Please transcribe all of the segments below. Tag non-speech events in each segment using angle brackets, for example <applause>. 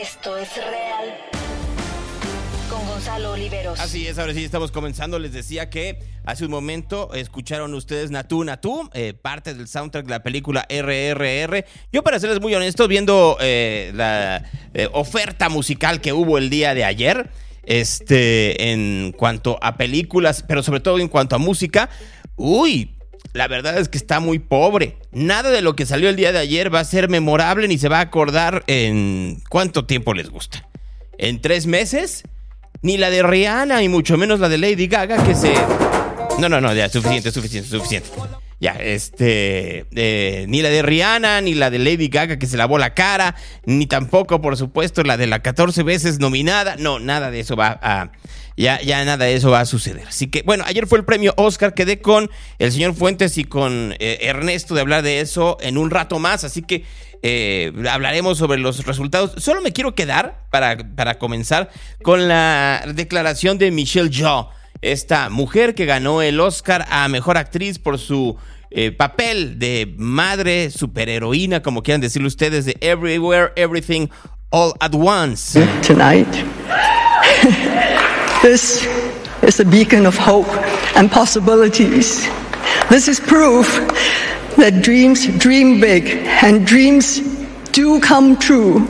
Esto es real. Con Gonzalo Oliveros. Así es, ahora sí estamos comenzando. Les decía que hace un momento escucharon ustedes Natú Natú, eh, parte del soundtrack de la película RRR. Yo, para serles muy honesto, viendo eh, la eh, oferta musical que hubo el día de ayer, este, en cuanto a películas, pero sobre todo en cuanto a música, uy, la verdad es que está muy pobre. Nada de lo que salió el día de ayer va a ser memorable ni se va a acordar en cuánto tiempo les gusta. ¿En tres meses? Ni la de Rihanna y mucho menos la de Lady Gaga que se... No, no, no, ya, suficiente, suficiente, suficiente. Ya, este, eh, ni la de Rihanna, ni la de Lady Gaga que se lavó la cara, ni tampoco, por supuesto, la de la 14 veces nominada. No, nada de eso va a, ya, ya nada de eso va a suceder. Así que, bueno, ayer fue el premio Oscar, quedé con el señor Fuentes y con eh, Ernesto de hablar de eso en un rato más, así que eh, hablaremos sobre los resultados. Solo me quiero quedar, para, para comenzar, con la declaración de Michelle Yeoh, esta mujer que ganó el Oscar a Mejor Actriz por su eh, papel de madre superheroína, como quieran decirlo ustedes, de Everywhere, Everything, All at Once. tonight. <laughs> this is a beacon of hope and possibilities. This is proof that dreams dream big and dreams do come true.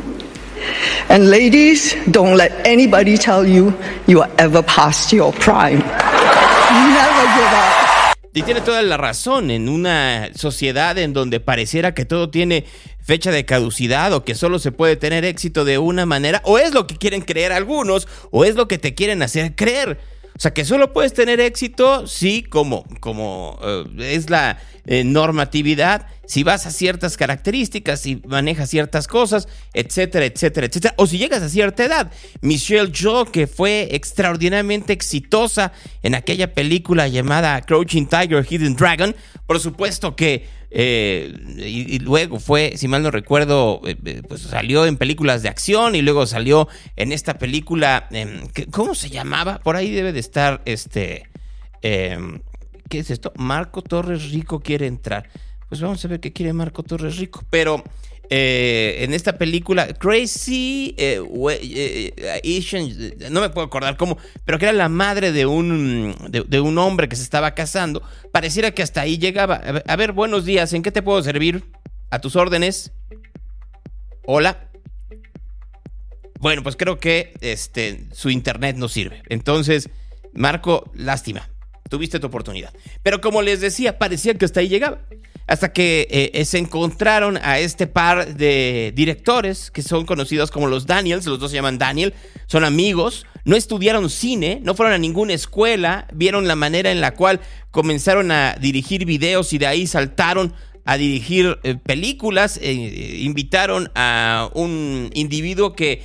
And ladies, don't let anybody tell you you are ever past your prime. Never give up. Y tiene toda la razón, en una sociedad en donde pareciera que todo tiene fecha de caducidad o que solo se puede tener éxito de una manera, o es lo que quieren creer algunos, o es lo que te quieren hacer creer. O sea, que solo puedes tener éxito si, como, como eh, es la eh, normatividad, si vas a ciertas características, si manejas ciertas cosas, etcétera, etcétera, etcétera. O si llegas a cierta edad. Michelle Yeoh, que fue extraordinariamente exitosa en aquella película llamada Crouching Tiger, Hidden Dragon, por supuesto que eh, y, luego fue, si mal no recuerdo, eh, eh, pues salió en películas de acción y luego salió en esta película, em, ¿cómo se llamaba? Por ahí debe de estar este... em, ¿Qué es esto? Marco Torres Rico quiere entrar. Pues vamos a ver qué quiere Marco Torres Rico. Pero eh, en esta película, Crazy eh, eh, Asian, no me puedo acordar cómo, pero que era la madre de un, de un hombre que se estaba casando, pareciera que hasta ahí llegaba. A ver, a ver, buenos días, ¿en qué te puedo servir? A tus órdenes. Hola. Bueno, pues creo que este, su internet no sirve. Entonces, Marco, lástima. Tuviste tu oportunidad. Pero como les decía, parecía que hasta ahí llegaba. Hasta que eh, se encontraron a este par de directores que son conocidos como los Daniels, los dos se llaman Daniel, son amigos, no estudiaron cine, no fueron a ninguna escuela, vieron la manera en la cual comenzaron a dirigir videos y de ahí saltaron a dirigir eh, películas, eh, invitaron a un individuo que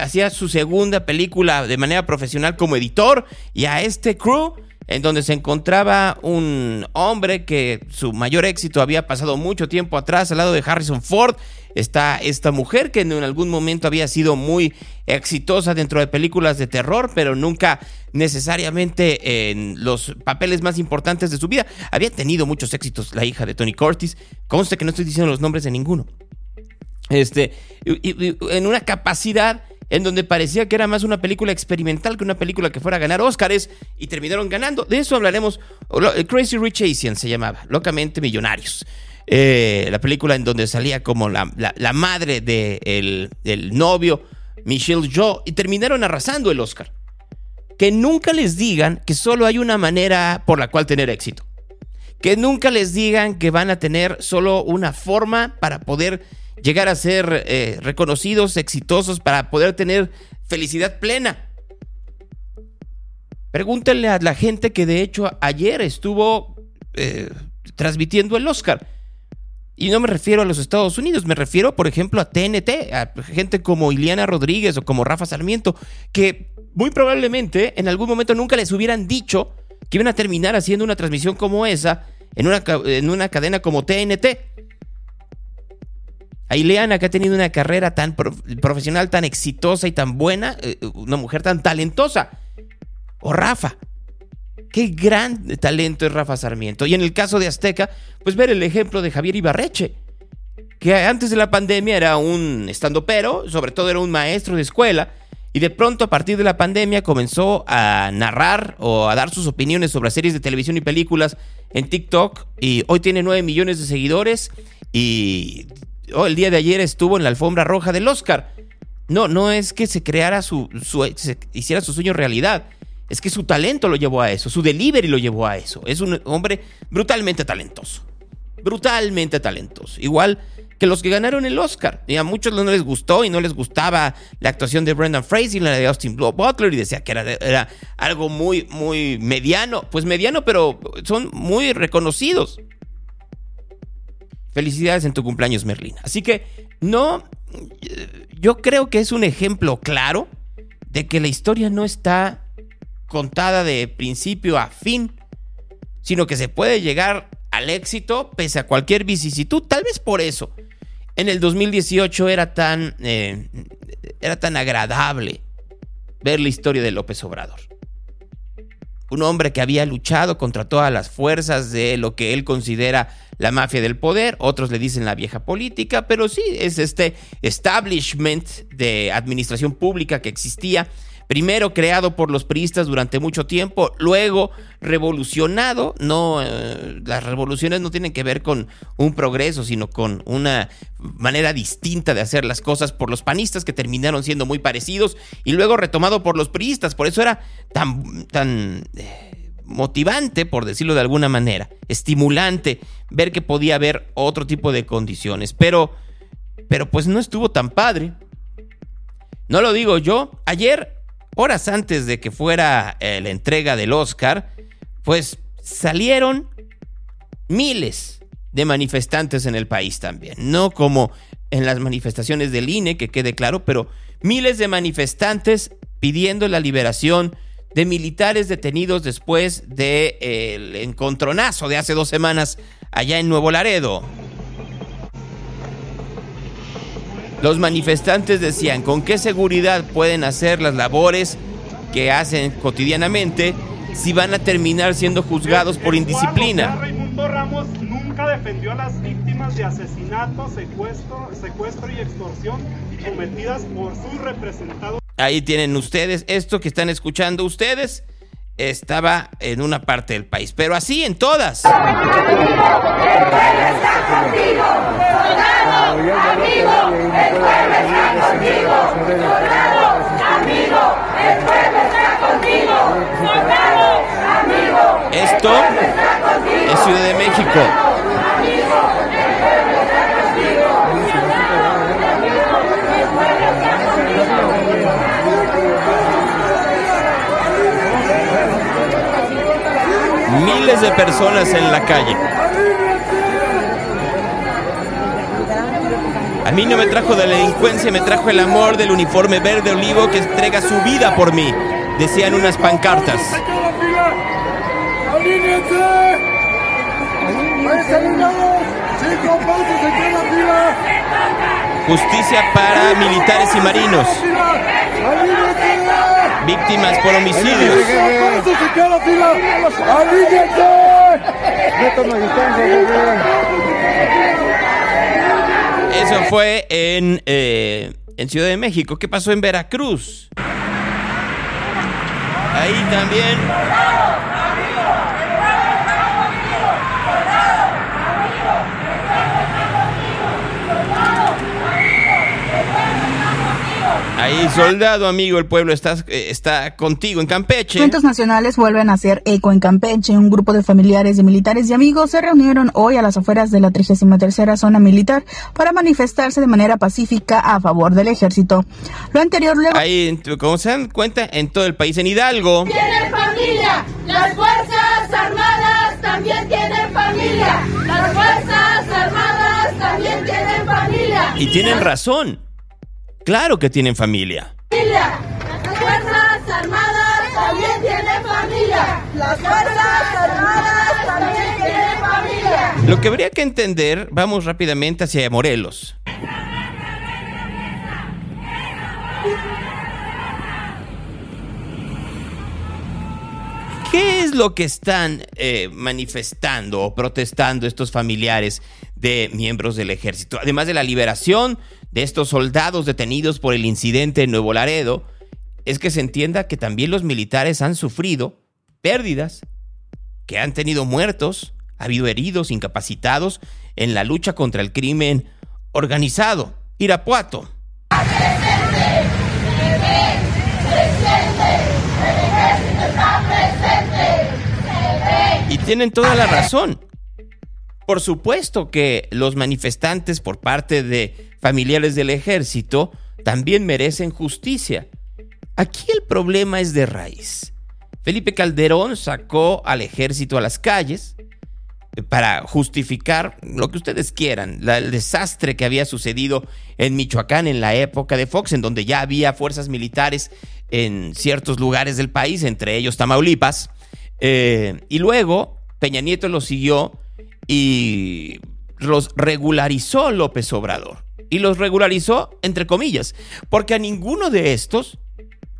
hacía su segunda película de manera profesional como editor y a este crew en donde se encontraba un hombre que su mayor éxito había pasado mucho tiempo atrás al lado de Harrison Ford. Está esta mujer que en algún momento había sido muy exitosa dentro de películas de terror, pero nunca necesariamente en los papeles más importantes de su vida. Había tenido muchos éxitos la hija de Tony Curtis. Conste que no estoy diciendo los nombres de ninguno. Este, en una capacidad en donde parecía que era más una película experimental que una película que fuera a ganar Óscares y terminaron ganando. De eso hablaremos. Lo- Crazy Rich Asian se llamaba, locamente millonarios. Eh, la película en donde salía como la, la- madre del novio, Michelle Yeoh, y terminaron arrasando el Oscar. Que nunca les digan que solo hay una manera por la cual tener éxito. Que nunca les digan que van a tener solo una forma para poder llegar a ser eh, reconocidos, exitosos, para poder tener felicidad plena. Pregúntenle a la gente que de hecho ayer estuvo eh, transmitiendo el Oscar. Y no me refiero a los Estados Unidos, me refiero, por ejemplo, a TNT, a gente como Iliana Rodríguez o como Rafa Sarmiento, que muy probablemente en algún momento nunca les hubieran dicho que iban a terminar haciendo una transmisión como esa en una, en una cadena como TNT. A Ileana, que ha tenido una carrera tan pro- profesional, tan exitosa y tan buena, eh, una mujer tan talentosa. O Rafa. Qué gran talento es Rafa Sarmiento. Y en el caso de Azteca, pues ver el ejemplo de Javier Ibarreche. que antes de la pandemia era un estandopero, sobre todo era un maestro de escuela, y de pronto a partir de la pandemia comenzó a narrar o a dar sus opiniones sobre series de televisión y películas en TikTok, y hoy tiene 9 millones de seguidores, y oh, el día de ayer estuvo en la alfombra roja del Oscar. No, no es que se creara su, se hiciera su sueño realidad. Es que su talento lo llevó a eso, su delivery lo llevó a eso. Es un hombre brutalmente talentoso. Brutalmente talentoso. Igual que los que ganaron el Oscar. Y a muchos no les gustó y no les gustaba la actuación de Brendan Fraser y la de Austin Butler y decía que era, era algo muy, muy mediano. Pues mediano, pero son muy reconocidos. Felicidades en tu cumpleaños, Merlin. Así que no, yo creo que es un ejemplo claro de que la historia no está contada de principio a fin, sino que se puede llegar al éxito pese a cualquier vicisitud. Tal vez por eso en el 2018 era tan, eh, era tan agradable ver la historia de López Obrador. Un hombre que había luchado contra todas las fuerzas de lo que él considera la mafia del poder, otros le dicen la vieja política, pero sí, es este establishment de administración pública que existía primero creado por los priistas durante mucho tiempo, luego revolucionado, no eh, las revoluciones no tienen que ver con un progreso, sino con una manera distinta de hacer las cosas por los panistas que terminaron siendo muy parecidos y luego retomado por los priistas, por eso era tan tan eh, motivante, por decirlo de alguna manera, estimulante ver que podía haber otro tipo de condiciones, pero pero pues no estuvo tan padre. No lo digo yo. Ayer horas antes de que fuera eh, la entrega del Oscar, pues salieron miles de manifestantes en el país también. No como en las manifestaciones del INE, que quede claro, pero miles de manifestantes pidiendo la liberación de militares detenidos después del encontronazo de hace dos semanas allá en Nuevo Laredo. Los manifestantes decían con qué seguridad pueden hacer las labores que hacen cotidianamente si van a terminar siendo juzgados por indisciplina. Raimundo Ramos nunca defendió a las víctimas de asesinato, secuestro, secuestro y extorsión cometidas por sus representados. Ahí tienen ustedes esto que están escuchando ustedes estaba en una parte del país, pero así en todas. Esto es Ciudad de México. Miles de personas en la calle. A mí no me trajo de la delincuencia, me trajo el amor del uniforme verde olivo que entrega su vida por mí, decían unas pancartas. Justicia para militares y marinos. Víctimas por homicidios. Eso fue en, eh, en Ciudad de México. ¿Qué pasó en Veracruz? Ahí también Ahí, soldado amigo, el pueblo está, eh, está contigo en Campeche. Cuentos nacionales vuelven a hacer eco en Campeche. Un grupo de familiares de militares y amigos se reunieron hoy a las afueras de la 33 zona militar para manifestarse de manera pacífica a favor del ejército. Lo anterior luego... Ahí, como se dan cuenta, en todo el país, en Hidalgo. Tienen familia. Las Fuerzas Armadas también tienen familia. Las Fuerzas Armadas también tienen familia. Y tienen razón. Claro que tienen familia. Las Fuerzas Armadas también tienen familia. Las Fuerzas Armadas también tienen familia. Lo que habría que entender, vamos rápidamente hacia Morelos. ¿Qué es lo que están eh, manifestando o protestando estos familiares de miembros del ejército? Además de la liberación de estos soldados detenidos por el incidente en Nuevo Laredo, es que se entienda que también los militares han sufrido pérdidas, que han tenido muertos, ha habido heridos, incapacitados en la lucha contra el crimen organizado. Irapuato. Y tienen toda la razón. Por supuesto que los manifestantes por parte de familiares del ejército también merecen justicia. Aquí el problema es de raíz. Felipe Calderón sacó al ejército a las calles para justificar lo que ustedes quieran, el desastre que había sucedido en Michoacán en la época de Fox, en donde ya había fuerzas militares en ciertos lugares del país, entre ellos Tamaulipas, eh, y luego Peña Nieto lo siguió y los regularizó López Obrador. Y los regularizó entre comillas, porque a ninguno de estos,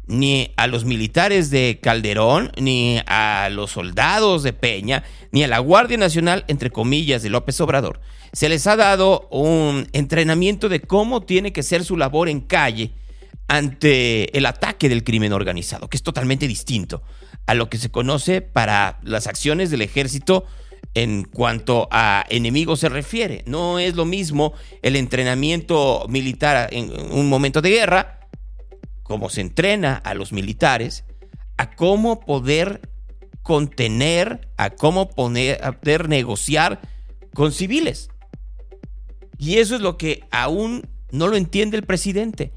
ni a los militares de Calderón, ni a los soldados de Peña, ni a la Guardia Nacional, entre comillas, de López Obrador, se les ha dado un entrenamiento de cómo tiene que ser su labor en calle ante el ataque del crimen organizado, que es totalmente distinto a lo que se conoce para las acciones del ejército en cuanto a enemigos se refiere. No es lo mismo el entrenamiento militar en un momento de guerra, como se entrena a los militares, a cómo poder contener, a cómo poder negociar con civiles. Y eso es lo que aún no lo entiende el presidente.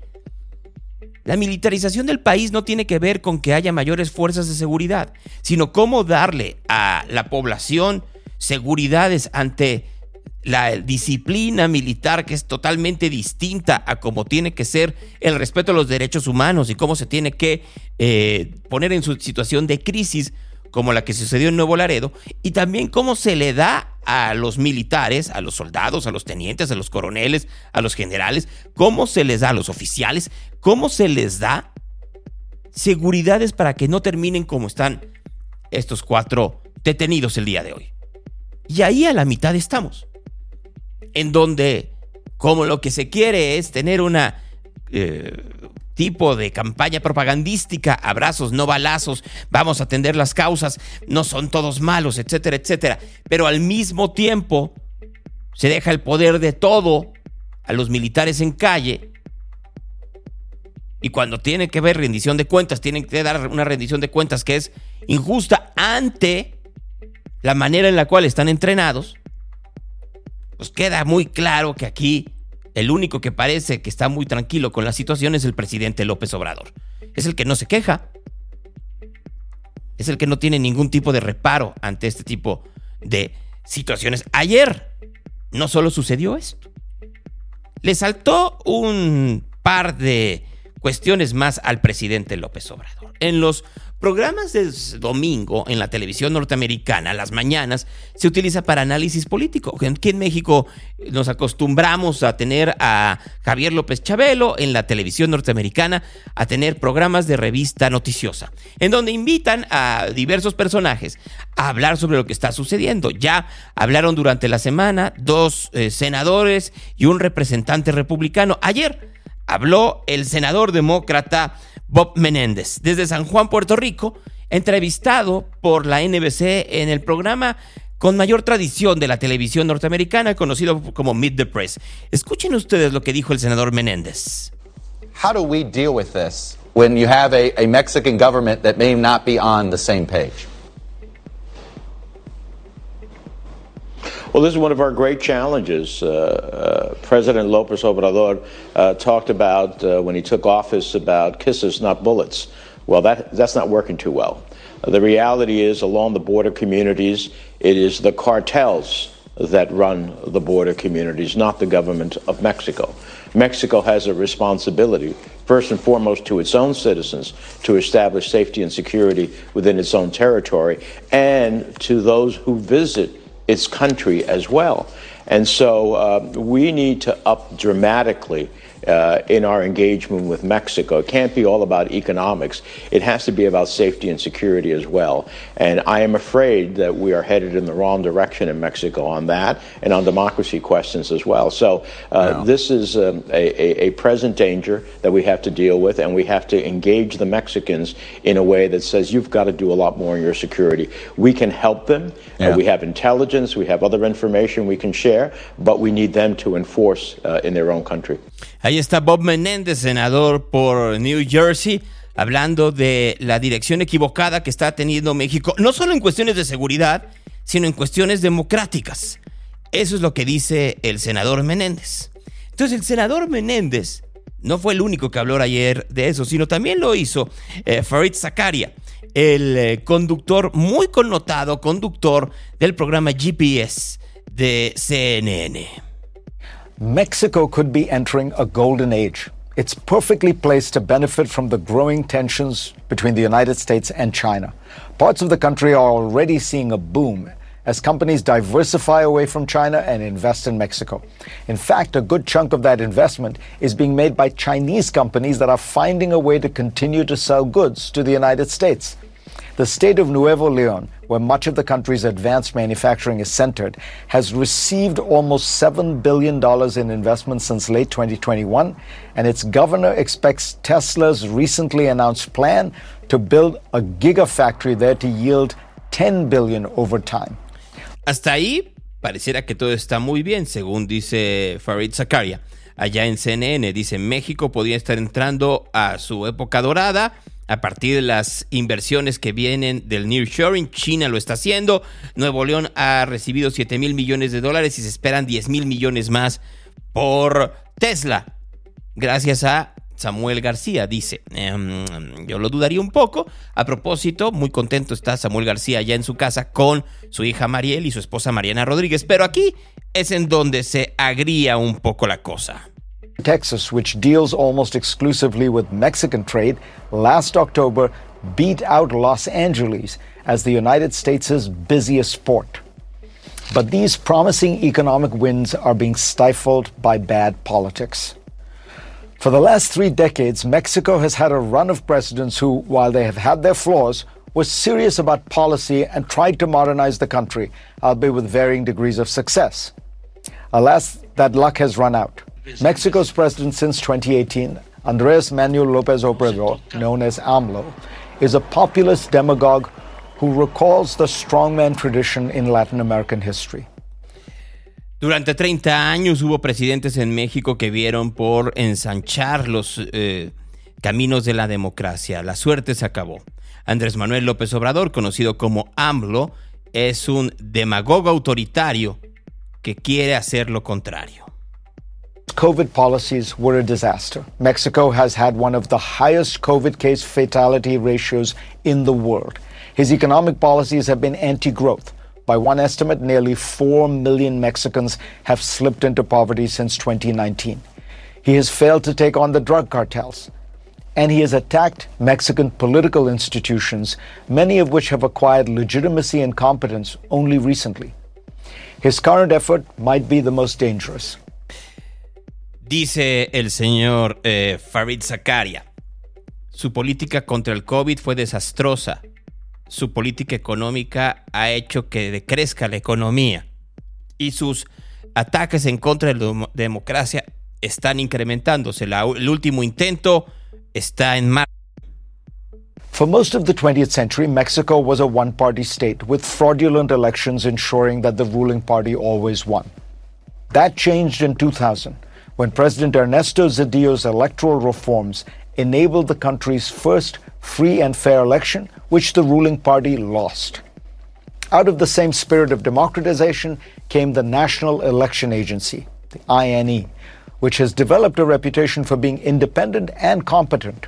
La militarización del país no tiene que ver con que haya mayores fuerzas de seguridad, sino cómo darle a la población seguridades ante la disciplina militar que es totalmente distinta a cómo tiene que ser el respeto a los derechos humanos y cómo se tiene que eh, poner en su situación de crisis como la que sucedió en Nuevo Laredo, y también cómo se le da a los militares, a los soldados, a los tenientes, a los coroneles, a los generales, cómo se les da a los oficiales, cómo se les da seguridades para que no terminen como están estos cuatro detenidos el día de hoy. Y ahí a la mitad estamos, en donde como lo que se quiere es tener una eh, tipo de campaña propagandística, abrazos, no balazos, vamos a atender las causas, no son todos malos, etcétera, etcétera. Pero al mismo tiempo se deja el poder de todo a los militares en calle. Y cuando tiene que ver rendición de cuentas, tienen que dar una rendición de cuentas que es injusta ante la manera en la cual están entrenados, pues queda muy claro que aquí el único que parece que está muy tranquilo con la situación es el presidente López Obrador. Es el que no se queja. Es el que no tiene ningún tipo de reparo ante este tipo de situaciones. Ayer no solo sucedió esto. Le saltó un par de cuestiones más al presidente López Obrador. En los programas de domingo en la televisión norteamericana, las mañanas, se utiliza para análisis político. Aquí en México nos acostumbramos a tener a Javier López Chabelo en la televisión norteamericana a tener programas de revista noticiosa, en donde invitan a diversos personajes a hablar sobre lo que está sucediendo. Ya hablaron durante la semana dos eh, senadores y un representante republicano. Ayer habló el senador demócrata Bob Menéndez, desde San Juan, Puerto Rico, entrevistado por la NBC en el programa con mayor tradición de la televisión norteamericana, conocido como Meet the Press. Escuchen ustedes lo que dijo el senador Menéndez. How do we deal with this when you have a, Mexican government that may not be on the same page? Well, this is one of our great challenges. Uh, uh, President Lopez Obrador uh, talked about uh, when he took office about kisses, not bullets. Well, that, that's not working too well. the reality is, along the border communities, it is the cartels that run the border communities, not the government of Mexico. Mexico has a responsibility, first and foremost, to its own citizens to establish safety and security within its own territory, and to those who visit its country as well. And so uh, we need to up dramatically uh, in our engagement with Mexico. It can't be all about economics. It has to be about safety and security as well. And I am afraid that we are headed in the wrong direction in Mexico on that and on democracy questions as well. So uh, this is um, a, a, a present danger that we have to deal with, and we have to engage the Mexicans in a way that says you've got to do a lot more in your security. We can help them. Uh, we have intelligence. We have other information we can share, but we need them to enforce uh, in their own country. Ahí está Bob Menéndez, senador por New Jersey, hablando de la dirección equivocada que está teniendo México, no solo en cuestiones de seguridad, sino en cuestiones democráticas. Eso es lo que dice el senador Menéndez. Entonces, el senador Menéndez no fue el único que habló ayer de eso, sino también lo hizo eh, Farid Zakaria, el eh, conductor muy connotado, conductor del programa GPS de CNN. Mexico could be entering a golden age. It's perfectly placed to benefit from the growing tensions between the United States and China. Parts of the country are already seeing a boom as companies diversify away from China and invest in Mexico. In fact, a good chunk of that investment is being made by Chinese companies that are finding a way to continue to sell goods to the United States. The state of Nuevo Leon, where much of the country's advanced manufacturing is centered, has received almost $7 billion in investments since late 2021, and its governor expects Tesla's recently announced plan to build a gigafactory there to yield 10 billion over time. Hasta ahí pareciera que todo está muy bien, según dice Farid Zakaria. Allá en CNN dice México podría estar entrando a su época dorada a partir de las inversiones que vienen del nearshoring. China lo está haciendo. Nuevo León ha recibido 7 mil millones de dólares y se esperan 10 mil millones más por Tesla. Gracias a Samuel García, dice. Em, yo lo dudaría un poco. A propósito, muy contento está Samuel García allá en su casa con su hija Mariel y su esposa Mariana Rodríguez. Pero aquí es en donde se agría un poco la cosa. Texas, which deals almost exclusively with Mexican trade, last October beat out Los Angeles as the United States' busiest port. But these promising economic wins are being stifled by bad politics. For the last three decades, Mexico has had a run of presidents who, while they have had their flaws, were serious about policy and tried to modernize the country, albeit with varying degrees of success. Alas, that luck has run out. Mexico's president since 2018, Andres Manuel Lopez Obrador, known as AMLO, is a populist demagogue who recalls the strongman tradition in Latin American history. Durante 30 años hubo presidentes en México que vieron por ensanchar los eh, caminos de la democracia. La suerte se acabó. Andrés Manuel López Obrador, conocido como AMLO, es un demagogo autoritario que quiere hacer lo contrario. COVID policies were a disaster. Mexico has had one of the highest COVID case fatality ratios in the world. His economic policies have been anti growth. By one estimate, nearly 4 million Mexicans have slipped into poverty since 2019. He has failed to take on the drug cartels. And he has attacked Mexican political institutions, many of which have acquired legitimacy and competence only recently. His current effort might be the most dangerous. Dice el señor eh, Farid Zakaria, su política contra el COVID fue desastrosa. Su política económica ha hecho que decrezca la economía. Y sus ataques en contra de la dem- democracia están incrementándose. La- el último intento está en marcha. For most of the 20th century, Mexico was a one party state with fraudulent elections ensuring that the ruling party always won. That changed in 2000 when President Ernesto Zedillo's electoral reforms enabled the country's first free and fair election, which the ruling party lost. Out of the same spirit of democratization came the National Election Agency, the INE, which has developed a reputation for being independent and competent.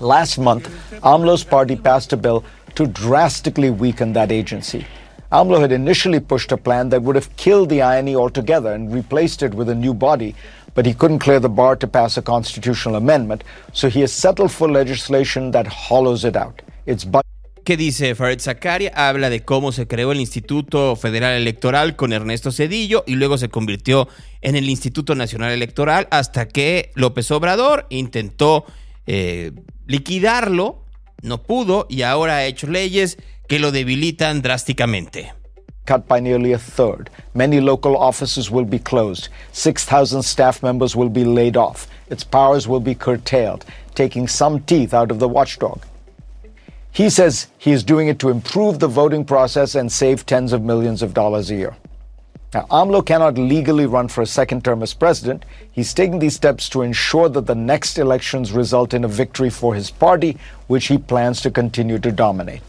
Last month, AMLO's party passed a bill to drastically weaken that agency. AMLO had initially pushed a plan that would have killed the INE altogether and replaced it with a new body, but he couldn't clear the bar to pass a constitutional amendment, so he has settled for legislation that hollows it out. It's bu- ¿Qué dice Farid Zakaria? Habla de cómo se creó el Instituto Federal Electoral con Ernesto Cedillo y luego se convirtió en el Instituto Nacional Electoral hasta que López Obrador intentó eh, liquidarlo, no pudo y ahora ha hecho leyes que lo debilitan drásticamente. cut by nearly a third. Many local offices will be closed. 6,000 staff members will be laid off. Its powers will be curtailed, taking some teeth out of the watchdog. He says he is doing it to improve the voting process and save tens of millions of dollars a year. Now, AMLO cannot legally run for a second term as president. He's taking these steps to ensure that the next elections result in a victory for his party, which he plans to continue to dominate.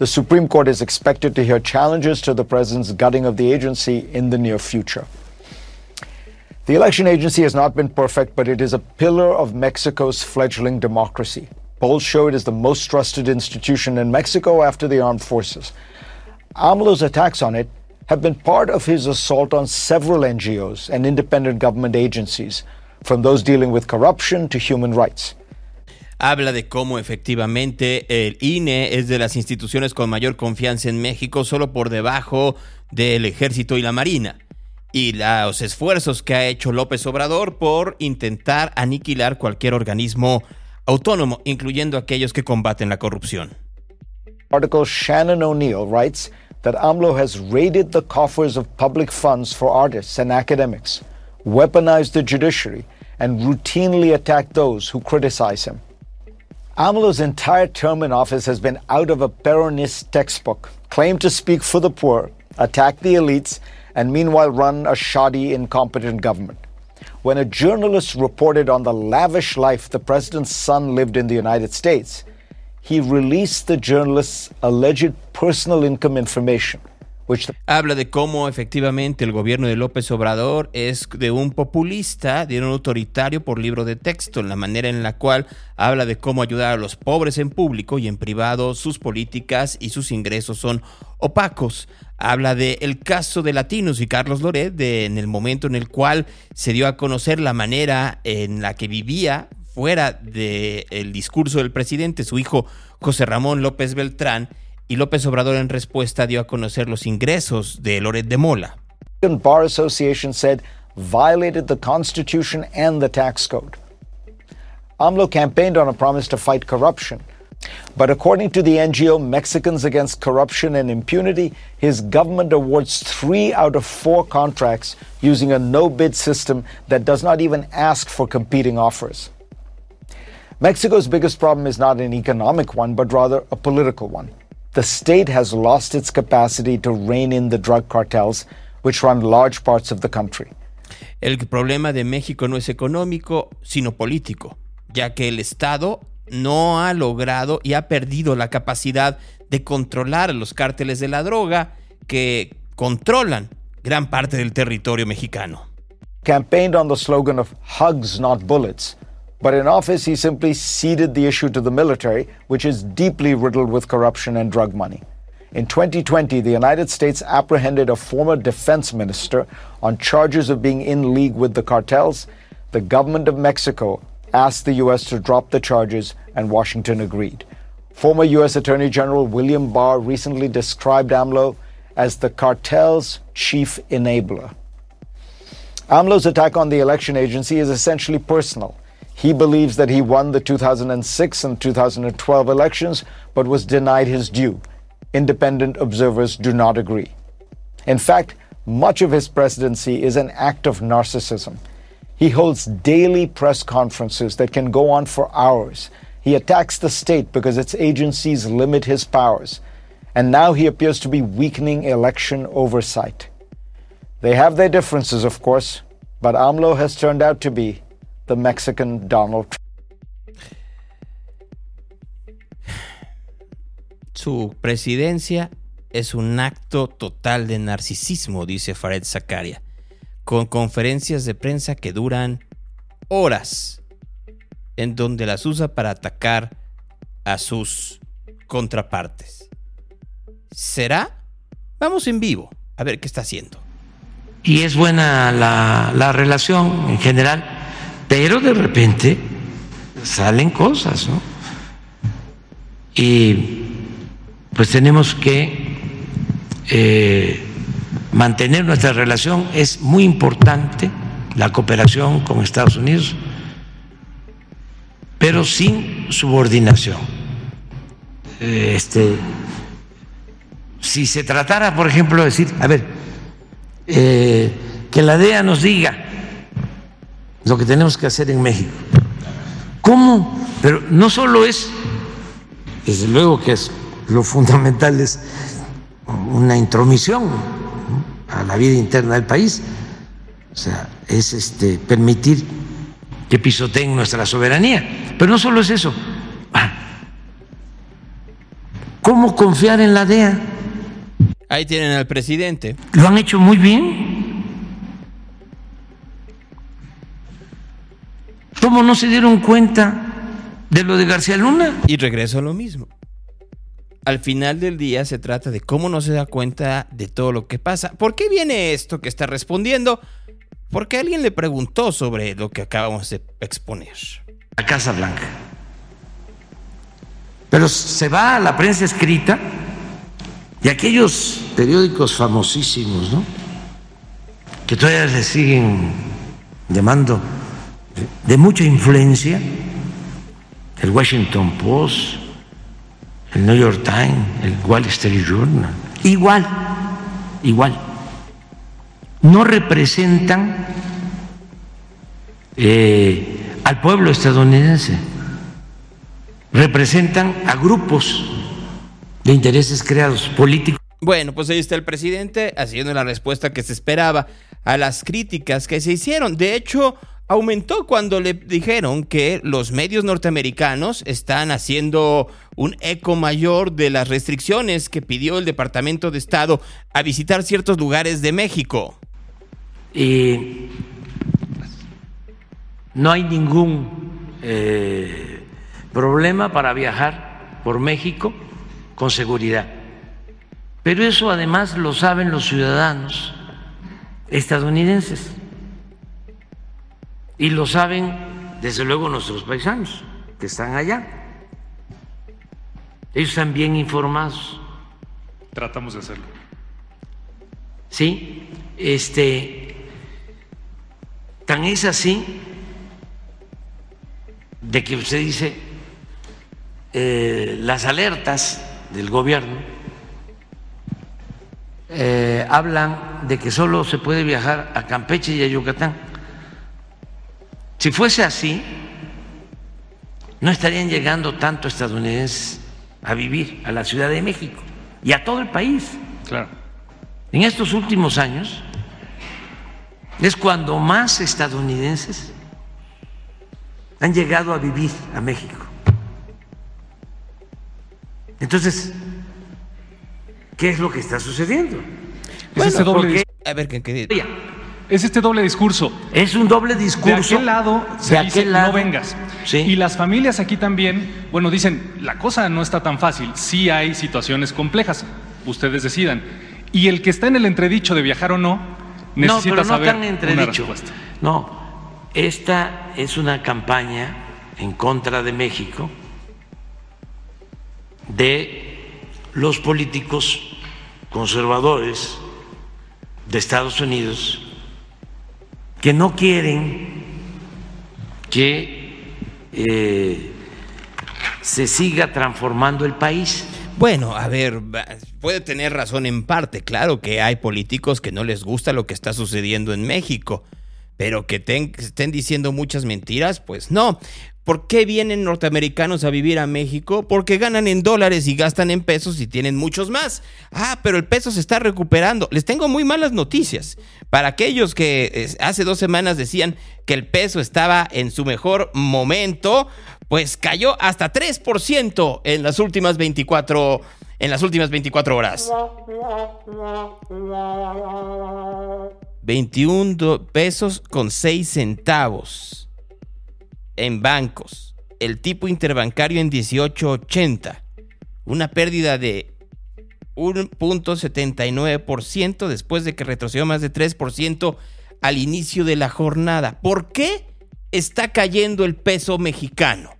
The Supreme Court is expected to hear challenges to the president's gutting of the agency in the near future. The election agency has not been perfect, but it is a pillar of Mexico's fledgling democracy. Polls show it is the most trusted institution in Mexico after the armed forces. AMLO's attacks on it have been part of his assault on several NGOs and independent government agencies, from those dealing with corruption to human rights. Habla de cómo efectivamente el INE es de las instituciones con mayor confianza en México, solo por debajo del ejército y la marina. Y los esfuerzos que ha hecho López Obrador por intentar aniquilar cualquier organismo autónomo, incluyendo aquellos que combaten la corrupción. Article Shannon O'Neill writes that AMLO has raided the coffers of public funds for artists and academics, weaponized the judiciary, and routinely attacked those who criticize him. AMLO's entire term in office has been out of a Peronist textbook, claimed to speak for the poor, attack the elites, and meanwhile run a shoddy, incompetent government. When a journalist reported on the lavish life the president's son lived in the United States, he released the journalist's alleged personal income information. Habla de cómo efectivamente el gobierno de López Obrador es de un populista, de un autoritario por libro de texto, en la manera en la cual habla de cómo ayudar a los pobres en público y en privado sus políticas y sus ingresos son opacos. Habla de el caso de Latinos y Carlos Loret, de, en el momento en el cual se dio a conocer la manera en la que vivía fuera del discurso del presidente, su hijo José Ramón López Beltrán, y López Obrador en respuesta dio a conocer los ingresos de Loret de Mola. American Bar Association said violated the Constitution and the tax code. AMLO campaigned on a promise to fight corruption. But according to the NGO Mexicans Against Corruption and Impunity, his government awards three out of four contracts using a no bid system that does not even ask for competing offers. Mexico's biggest problem is not an economic one, but rather a political one. The state has lost its capacity to rein in the drug cartels, which run large parts of the country. El problema de México no es económico, sino político, ya que el Estado no ha logrado y ha perdido la capacidad de controlar los cárteles de la droga que controlan gran parte del territorio mexicano. Campaigned on the slogan of hugs, not bullets. But in office, he simply ceded the issue to the military, which is deeply riddled with corruption and drug money. In 2020, the United States apprehended a former defense minister on charges of being in league with the cartels. The government of Mexico asked the U.S. to drop the charges, and Washington agreed. Former U.S. Attorney General William Barr recently described AMLO as the cartel's chief enabler. AMLO's attack on the election agency is essentially personal. He believes that he won the 2006 and 2012 elections, but was denied his due. Independent observers do not agree. In fact, much of his presidency is an act of narcissism. He holds daily press conferences that can go on for hours. He attacks the state because its agencies limit his powers. And now he appears to be weakening election oversight. They have their differences, of course, but AMLO has turned out to be the Mexican Donald Trump. Su presidencia es un acto total de narcisismo, dice Fared Zakaria, con conferencias de prensa que duran horas, en donde las usa para atacar a sus contrapartes. ¿Será? Vamos en vivo a ver qué está haciendo. Y es buena la, la relación en general, pero de repente salen cosas, ¿no? Y pues tenemos que eh, mantener nuestra relación. Es muy importante la cooperación con Estados Unidos, pero sin subordinación. Eh, este, si se tratara, por ejemplo, de decir, a ver, eh, que la DEA nos diga lo que tenemos que hacer en México. ¿Cómo? Pero no solo es, desde luego que es lo fundamental es una intromisión a la vida interna del país, o sea, es este permitir que pisoteen nuestra soberanía. Pero no solo es eso. Ah, ¿Cómo confiar en la DEA? Ahí tienen al presidente. Lo han hecho muy bien. ¿Cómo no se dieron cuenta de lo de García Luna? Y regreso a lo mismo. Al final del día se trata de cómo no se da cuenta de todo lo que pasa. ¿Por qué viene esto que está respondiendo? Porque alguien le preguntó sobre lo que acabamos de exponer. La Casa Blanca. Pero se va a la prensa escrita y aquellos periódicos famosísimos, ¿no? Que todavía le siguen llamando de mucha influencia, el Washington Post, el New York Times, el Wall Street Journal, igual, igual, no representan eh, al pueblo estadounidense, representan a grupos de intereses creados políticos. Bueno, pues ahí está el presidente haciendo la respuesta que se esperaba a las críticas que se hicieron. De hecho, aumentó cuando le dijeron que los medios norteamericanos están haciendo un eco mayor de las restricciones que pidió el Departamento de Estado a visitar ciertos lugares de México. Y no hay ningún eh, problema para viajar por México con seguridad. Pero eso además lo saben los ciudadanos estadounidenses y lo saben desde luego nuestros paisanos que están allá. Ellos están bien informados. Tratamos de hacerlo. Sí, este, tan es así de que usted dice eh, las alertas del gobierno eh, hablan de que solo se puede viajar a Campeche y a Yucatán. Si fuese así, no estarían llegando tanto estadounidenses a vivir a la Ciudad de México y a todo el país. Claro. En estos últimos años es cuando más estadounidenses han llegado a vivir a México. Entonces, ¿qué es lo que está sucediendo? Es doble porque- A ver, ¿qué, qué- Es este doble discurso. Es un doble De discurso. aquel lado se de dice aquel lado. no vengas. Sí. Y las familias aquí también, bueno, dicen, la cosa no está tan fácil. Sí hay situaciones complejas. Ustedes decidan. Y el que está en el entredicho de viajar o no, No, necesita pero no saber tan entredicho. No, esta es una campaña en contra de México de los políticos conservadores de Estados Unidos que no quieren que eh, se siga transformando el país. Bueno, a ver, puede tener razón en parte. Claro que hay políticos que no les gusta lo que está sucediendo en México, pero que estén diciendo muchas mentiras, pues no. ¿Por qué vienen norteamericanos a vivir a México? Porque ganan en dólares y gastan en pesos y tienen muchos más. Ah, pero el peso se está recuperando. Les tengo muy malas noticias. Para aquellos que hace dos semanas decían que el peso estaba en su mejor momento, pues cayó hasta 3% en las últimas 24 en las últimas 24 horas. 21 do- pesos con 6 centavos en bancos. El tipo interbancario en 18.80. Una pérdida de 1.79% después de que retrocedió más de 3% al inicio de la jornada. ¿Por qué está cayendo el peso mexicano?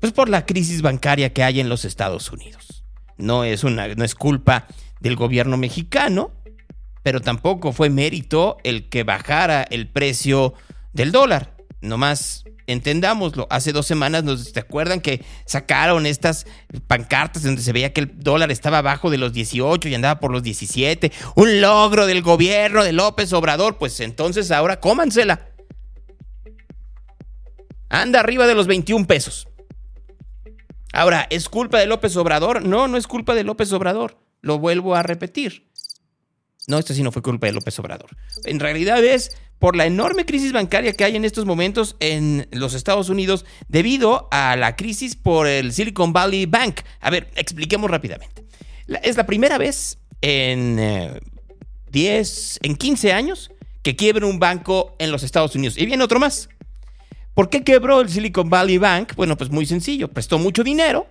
Pues por la crisis bancaria que hay en los Estados Unidos. no es, una, no es culpa del gobierno mexicano, pero tampoco fue mérito el que bajara el precio del dólar. Nomás entendámoslo. Hace dos semanas, nos, ¿te acuerdan que sacaron estas pancartas donde se veía que el dólar estaba abajo de los 18 y andaba por los 17? Un logro del gobierno de López Obrador. Pues entonces ahora cómansela. Anda arriba de los 21 pesos. Ahora, ¿es culpa de López Obrador? No, no es culpa de López Obrador. Lo vuelvo a repetir. No, esto sí no fue culpa de López Obrador. En realidad es por la enorme crisis bancaria que hay en estos momentos en los Estados Unidos debido a la crisis por el Silicon Valley Bank. A ver, expliquemos rápidamente. Es la primera vez en 10, eh, en 15 años que quiebra un banco en los Estados Unidos. Y viene otro más. ¿Por qué quebró el Silicon Valley Bank? Bueno, pues muy sencillo. Prestó mucho dinero,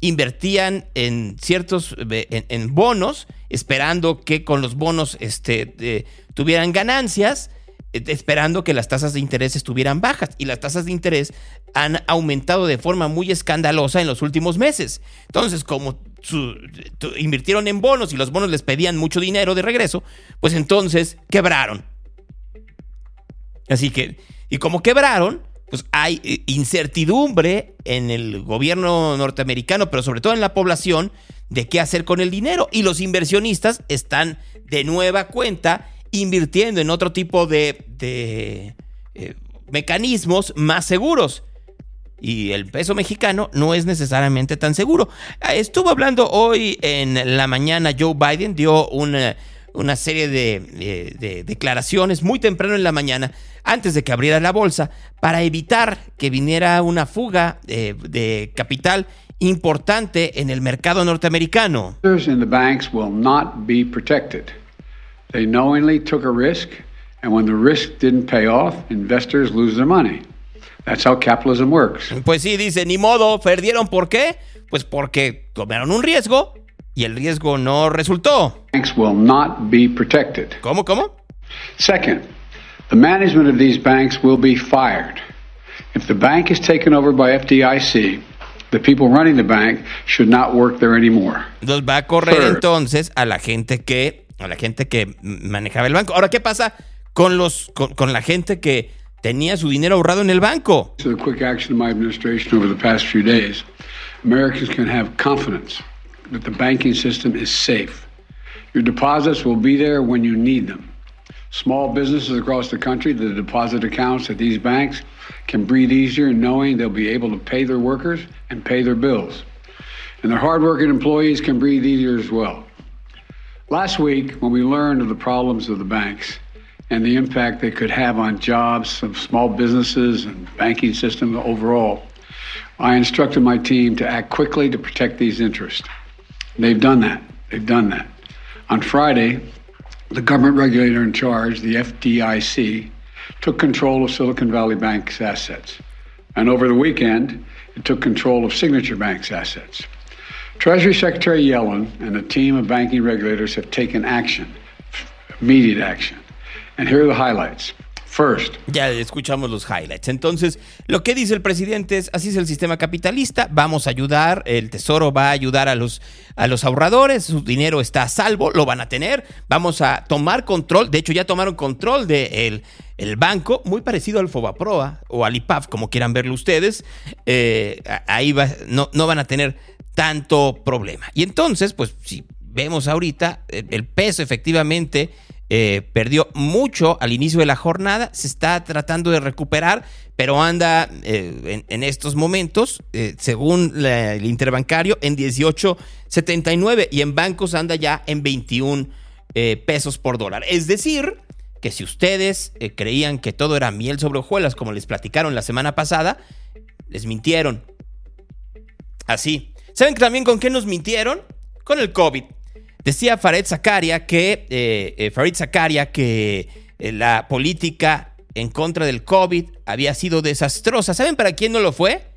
invertían en ciertos en, bonos, esperando que con los bonos este, tuvieran ganancias, eh, esperando que las tasas de interés estuvieran bajas. Y las tasas de interés han aumentado de forma muy escandalosa en los últimos meses. Entonces, como invirtieron en bonos y los bonos les pedían mucho dinero de regreso, pues entonces quebraron. Así que, y como quebraron, pues hay eh, incertidumbre en el gobierno norteamericano, pero sobre todo en la población, de qué hacer con el dinero. Y los inversionistas están de nueva cuenta invirtiendo en otro tipo de, eh, mecanismos más seguros. Y el peso mexicano no es necesariamente tan seguro. Ah, estuvo hablando hoy en la mañana Joe Biden, dio una una serie de, declaraciones muy temprano en la mañana, antes de que abriera la bolsa, para evitar que viniera una fuga de, de capital importante en el mercado norteamericano. In the banks will not be protected. They knowingly took a risk, and when the risk didn't pay off, investors lose their money. That's how capitalism works. Pues sí, dice, ni modo, perdieron, ¿por qué? Pues porque tomaron un riesgo y el riesgo no resultó. Banks will not be protected. ¿Cómo, cómo? Second, the management of these banks will be fired. If the bank is taken over by FDIC, the people running the bank should not work there anymore. Los va a correr Third, entonces a la gente que a la gente que manejaba el banco. Ahora, ¿qué pasa con los con, con la gente que tenía su dinero ahorrado en el banco? So the quick action of my administration over the past few days, Americans can have confidence that the banking system is safe. Your deposits will be there when you need them. Small businesses across the country, the deposit accounts at these banks can breathe easier knowing they'll be able to pay their workers and pay their bills. And their hardworking employees can breathe easier as well. Last week, when we learned of the problems of the banks and the impact they could have on jobs of small businesses and banking system overall, I instructed my team to act quickly to protect these interests. They've done that. They've done that. On Friday, the government regulator in charge, the FDIC, took control of Silicon Valley Bank's assets. And over the weekend, it took control of Signature Bank's assets. Treasury Secretary Yellen and a team of banking regulators have taken action, immediate action. And here are the highlights. First. Ya escuchamos los highlights. Entonces, lo que dice el presidente es, así es el sistema capitalista, vamos a ayudar, el Tesoro va a ayudar a los, a los ahorradores, su dinero está a salvo, lo van a tener, vamos a tomar control, de hecho ya tomaron control del de el banco, muy parecido al Fobaproa o al IPAF, como quieran verlo ustedes, eh, ahí va, no, no van a tener tanto problema. Y entonces, pues si vemos ahorita, el peso efectivamente eh, perdió mucho al inicio de la jornada, se está tratando de recuperar, pero anda eh, en, estos momentos, eh, según el interbancario, en 18.79 y en bancos anda ya en 21 eh, pesos por dólar. Es decir, que si ustedes creían que todo era miel sobre hojuelas, como les platicaron la semana pasada, les mintieron. Así. ¿Saben también con qué nos mintieron? Con el COVID. Decía Farid Zakaria que, eh, eh, Farid que eh, la política en contra del COVID había sido desastrosa. ¿Saben para quién no lo fue?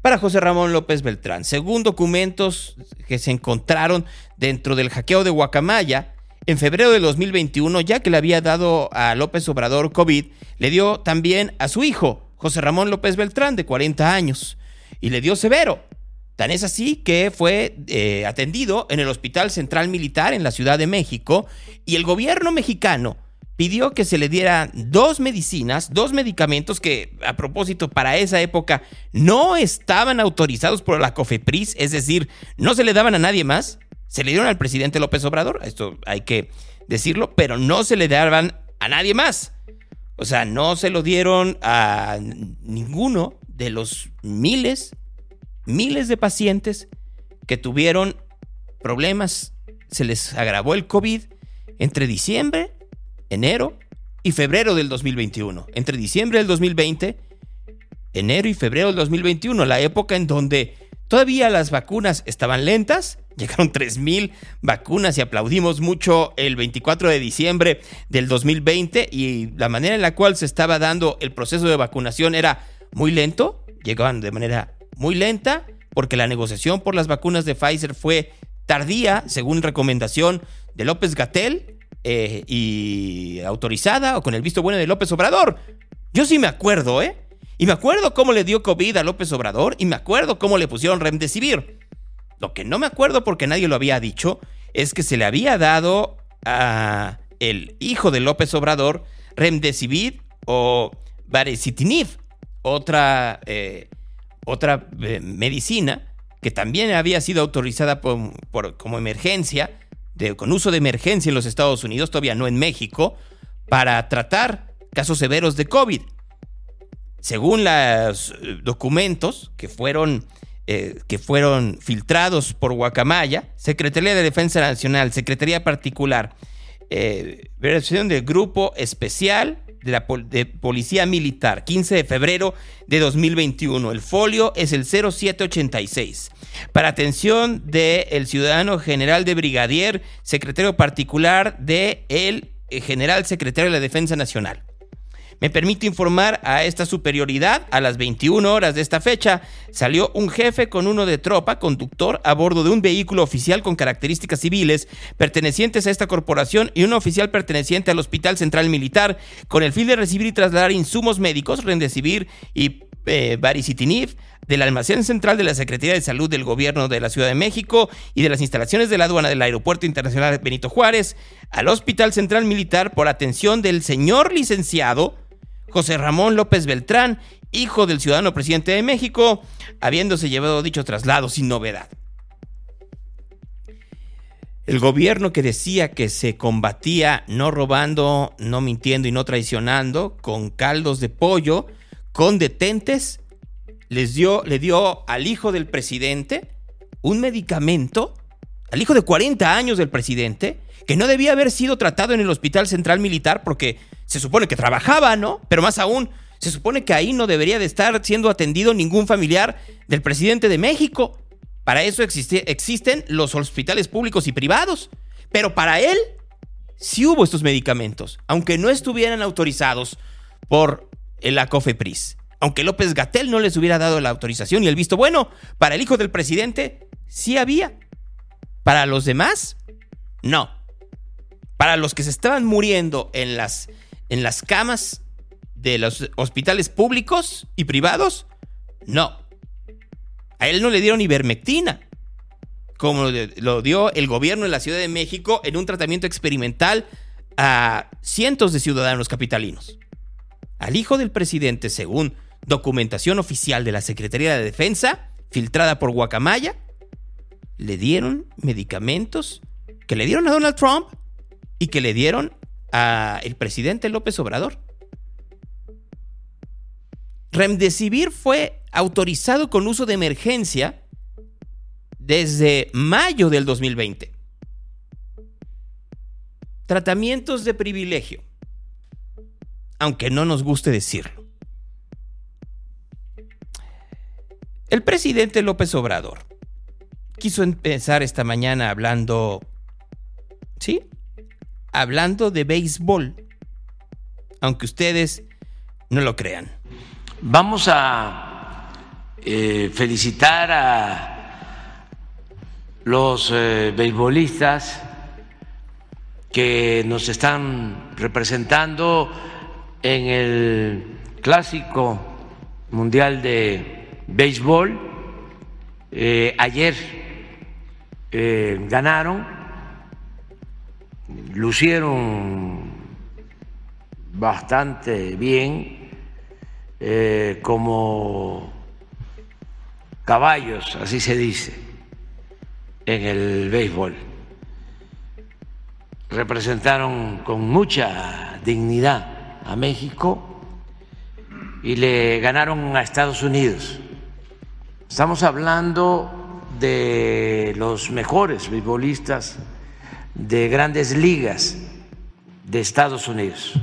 Para José Ramón López Beltrán. Según documentos que se encontraron dentro del hackeo de Guacamaya, en febrero de 2021, ya que le había dado a López Obrador COVID, le dio también a su hijo, José Ramón López Beltrán, de 40 años, y le dio severo. Tan es así que fue eh, atendido en el Hospital Central Militar en la Ciudad de México y el gobierno mexicano pidió que se le dieran dos medicinas, dos medicamentos que a propósito para esa época no estaban autorizados por la COFEPRIS, es decir, no se le daban a nadie más, se le dieron al presidente López Obrador, esto hay que decirlo, pero no se le daban a nadie más. O sea, no se lo dieron a ninguno de los miles, miles de pacientes que tuvieron problemas, se les agravó el COVID entre diciembre enero y febrero del 2021. Entre diciembre del 2020, enero y febrero del 2021, la época en donde todavía las vacunas estaban lentas. <laughs> Llegaron 3.000 vacunas y aplaudimos mucho el 24 de diciembre del 2020 y la manera en la cual se estaba dando el proceso de vacunación era muy lento, llegaban de manera muy lenta porque la negociación por las vacunas de Pfizer fue tardía, según recomendación de López Gatel, eh, y autorizada o con el visto bueno de López Obrador. Yo sí me acuerdo, ¿eh? Y me acuerdo cómo le dio COVID a López Obrador y me acuerdo cómo le pusieron Remdesivir. Lo que no me acuerdo porque nadie lo había dicho es que se le había dado a el hijo de López Obrador Remdesivir o Baricitinib, otra, eh, otra eh, medicina que también había sido autorizada por, como emergencia con uso de emergencia en los Estados Unidos, todavía no en México, para tratar casos severos de COVID. Según los eh, documentos que fueron, eh, que fueron filtrados por Guacamaya, Secretaría de Defensa Nacional, Secretaría Particular, eh, versión del Grupo Especial de la de Policía Militar, 15 de febrero de 2021. El folio es el 0786. Para atención del ciudadano general de brigadier, secretario particular del el eh, general secretario de la Defensa Nacional. Me permite informar a esta superioridad, a las 21 horas de esta fecha, salió un jefe con uno de tropa, conductor, a bordo de un vehículo oficial con características civiles pertenecientes a esta corporación y un oficial perteneciente al Hospital Central Militar, con el fin de recibir y trasladar insumos médicos, Rendecibir y eh, del almacén central de la Secretaría de Salud del Gobierno de la Ciudad de México y de las instalaciones de la aduana del Aeropuerto Internacional Benito Juárez al Hospital Central Militar por atención del señor licenciado José Ramón López Beltrán, hijo del ciudadano presidente de México, habiéndose llevado dicho traslado sin novedad. El gobierno que decía que se combatía no robando, no mintiendo y no traicionando, con caldos de pollo, con detentes, les dio, le dio al hijo del presidente un medicamento, al hijo de 40 años del presidente, que no debía haber sido tratado en el Hospital Central Militar porque se supone que trabajaba, ¿no? Pero más aún, se supone que ahí no debería de estar siendo atendido ningún familiar del presidente de México. Para eso existen los hospitales públicos y privados. Pero para él sí hubo estos medicamentos, aunque no estuvieran autorizados por la COFEPRIS. Aunque López Gatel no les hubiera dado la autorización y el visto bueno, para el hijo del presidente sí había. Para los demás, no. Para los que se estaban muriendo en las en las camas de los hospitales públicos y privados? No. A él no le dieron ivermectina, como lo dio el gobierno de la Ciudad de México en un tratamiento experimental a cientos de ciudadanos capitalinos. Al hijo del presidente, según documentación oficial de la Secretaría de Defensa, filtrada por Guacamaya, le dieron medicamentos que le dieron a Donald Trump y que le dieron a el presidente López Obrador. Remdesivir fue autorizado con uso de emergencia desde mayo del 2020. Tratamientos de privilegio, aunque no nos guste decirlo. El presidente López Obrador quiso empezar esta mañana hablando, ¿sí? Hablando de béisbol, aunque ustedes no lo crean. Vamos a eh, felicitar a los eh, beisbolistas que nos están representando en el clásico mundial de béisbol Eh, ayer ganaron, lucieron bastante bien eh, como caballos, así se dice, en el béisbol. Representaron con mucha dignidad a México y le ganaron a Estados Unidos. Estamos hablando de los mejores beisbolistas de grandes ligas de Estados Unidos.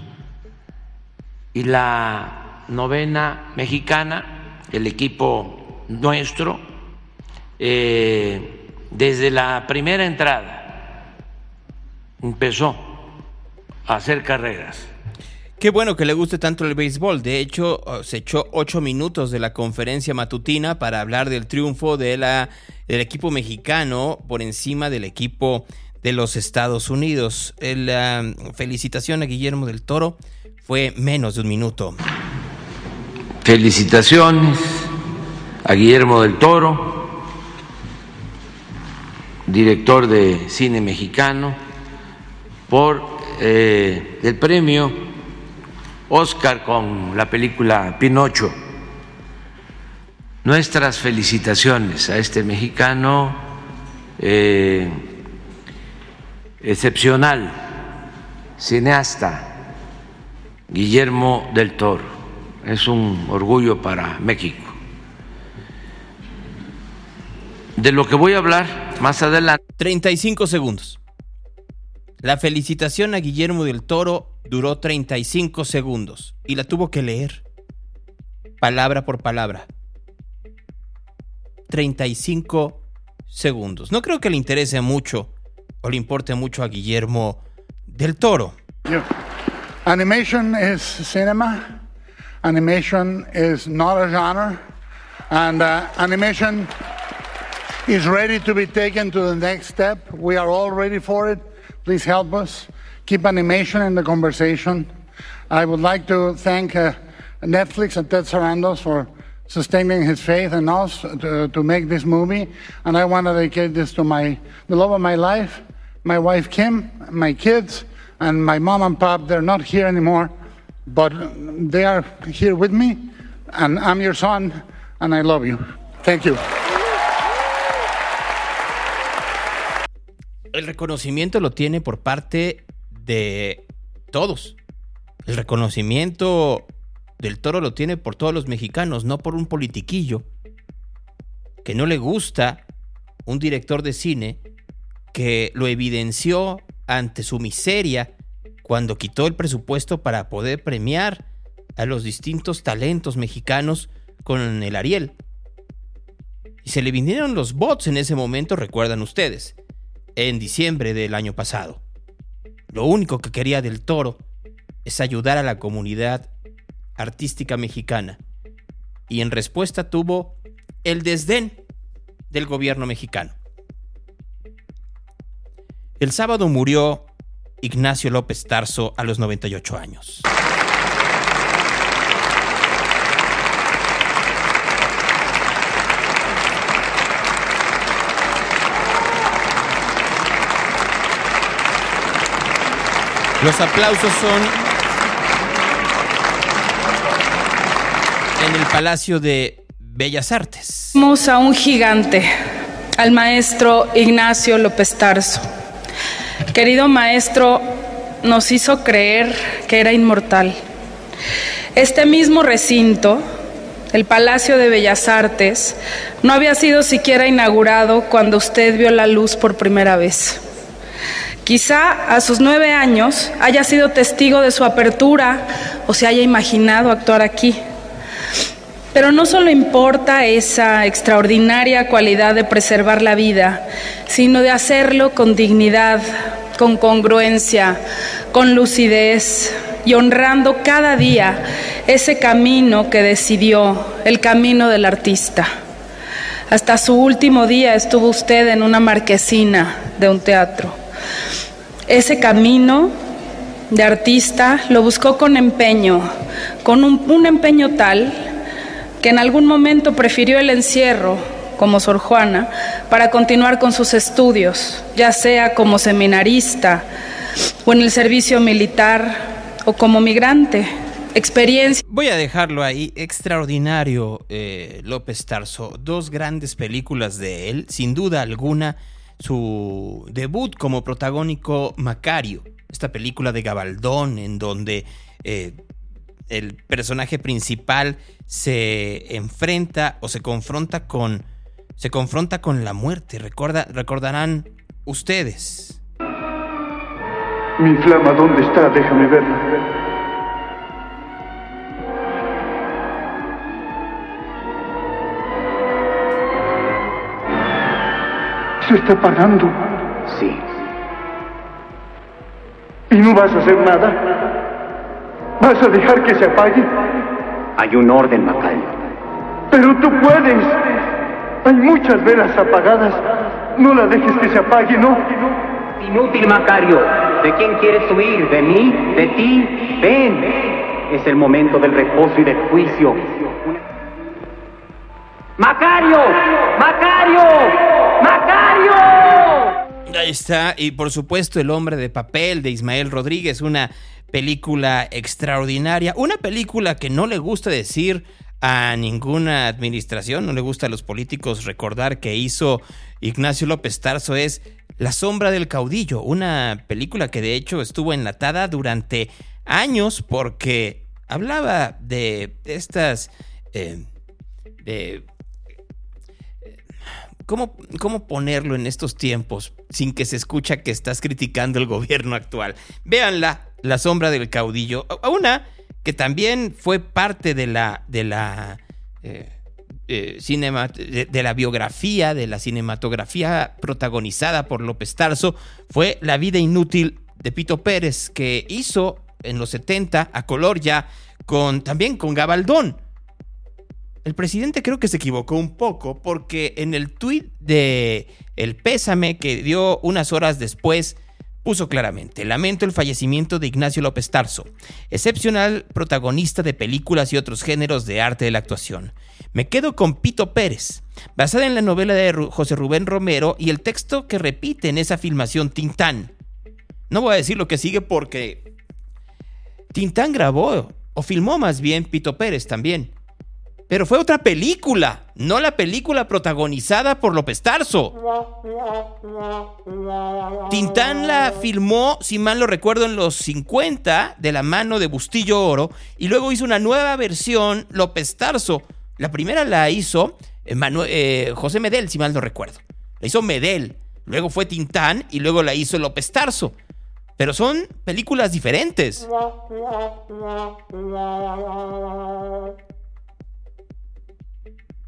Y la novena mexicana, el equipo nuestro, eh, desde la primera entrada empezó a hacer carreras Qué bueno que le guste tanto el béisbol. De hecho, uh, se echó ocho minutos de la conferencia matutina para hablar del triunfo de la, del equipo mexicano por encima del equipo de los Estados Unidos. La um, felicitación a Guillermo del Toro fue menos de un minuto. Felicitaciones a Guillermo del Toro, director de cine mexicano, por eh, el premio Oscar con la película Pinocho. Nuestras felicitaciones a este mexicano eh, excepcional, cineasta, Guillermo del Toro. Es un orgullo para México. De lo que voy a hablar más adelante. 35 segundos. La felicitación a Guillermo del Toro duró 35 segundos y la tuvo que leer, palabra por palabra. 35 segundos. No creo que le interese mucho o le importe mucho a Guillermo del Toro. Animation is cinema. Animation is not a genre. And uh, animation is ready to be taken to the next step. We are all ready for it. Please help us. keep animation in the conversation. I would like to thank uh, Netflix and Ted Sarandos for sustaining his faith in us to, to, make this movie. And I want to dedicate this to my, the love of my life, my wife Kim, my kids, and my mom and pop. They're not here anymore, but they are here with me. And I'm your son, and I love you. Thank you. El reconocimiento lo tiene por parte de todos. El reconocimiento del toro lo tiene por todos los mexicanos, no por un politiquillo que no le gusta un director de cine que lo evidenció ante su miseria cuando quitó el presupuesto para poder premiar a los distintos talentos mexicanos con el Ariel. Y se le vinieron los bots en ese momento, recuerdan ustedes, en diciembre del año pasado. Lo único que quería del toro es ayudar a la comunidad artística mexicana. Y en respuesta tuvo el desdén del gobierno mexicano. El sábado murió Ignacio López Tarso a los 98 años. Los aplausos son en el Palacio de Bellas Artes. Vamos un gigante, al maestro Ignacio López Tarso. Querido maestro, nos hizo creer que era inmortal. Este mismo recinto, el Palacio de Bellas Artes, no había sido siquiera inaugurado cuando usted vio la luz por primera vez. Quizá a sus nueve años haya sido testigo de su apertura o se haya imaginado actuar aquí. Pero no solo importa esa extraordinaria cualidad de preservar la vida, sino de hacerlo con dignidad, con congruencia, con lucidez y honrando cada día ese camino que decidió, el camino del artista. Hasta su último día estuvo usted en una marquesina de un teatro. Ese camino de artista lo buscó con empeño, con un, empeño tal que en algún momento prefirió el encierro como Sor Juana, para continuar con sus estudios, ya sea como seminarista o en el servicio militar o como migrante. Experiencia. Voy a dejarlo ahí. Extraordinario, eh, López Tarso. Dos grandes películas de él. Sin duda alguna, su debut como protagónico Macario. Esta película de Gabaldón, en donde eh, el personaje principal se enfrenta o se confronta con. Se confronta con la muerte. Recuerda, recordarán ustedes. Mi flama, ¿dónde está? Déjame verla. Se está apagando. Sí. ¿Y no vas a hacer nada? ¿Vas a dejar que se apague? Hay un orden, Macario. Pero tú puedes. Hay muchas velas apagadas. No la dejes que se apague, ¿no? Inútil, Macario. ¿De quién quieres huir? ¿De mí? ¿De ti? Ven. Es el momento del reposo y del juicio. ¡Macario! ¡Macario! ¡Macario! Ahí está, y por supuesto El hombre de papel de Ismael Rodríguez, una película extraordinaria, una película que no le gusta decir a ninguna administración, no le gusta a los políticos recordar que hizo Ignacio López Tarso es La sombra del caudillo, una película que de hecho estuvo enlatada durante años porque hablaba de estas... Eh, de ¿Cómo, ¿Cómo, ponerlo en estos tiempos sin que se escucha que estás criticando el gobierno actual? Véanla, La sombra del caudillo. Una que también fue parte de la, de la, eh, eh, de, la biografía, de la cinematografía protagonizada por López Tarso, fue La vida inútil de Pito Pérez, que hizo en los 70 a color ya, con, también con Gabaldón. El presidente creo que se equivocó un poco porque en el tuit de el pésame que dio unas horas después puso claramente, lamento el fallecimiento de Ignacio López Tarso, excepcional protagonista de películas y otros géneros de arte de la actuación. Me quedo con Pito Pérez, basada en la novela de José Rubén Romero y el texto que repite en esa filmación Tintán. No voy a decir lo que sigue porque Tintán grabó, o filmó más bien Pito Pérez también. Pero fue otra película, no la película protagonizada por López Tarso. Tintán la filmó, si mal lo recuerdo, en los 50 de la mano de Bustillo Oro y luego hizo una nueva versión López Tarso. La primera la hizo Manuel, eh, José Medel, si mal no recuerdo. La hizo Medel, luego fue Tintán y luego la hizo López Tarso. Pero son películas diferentes.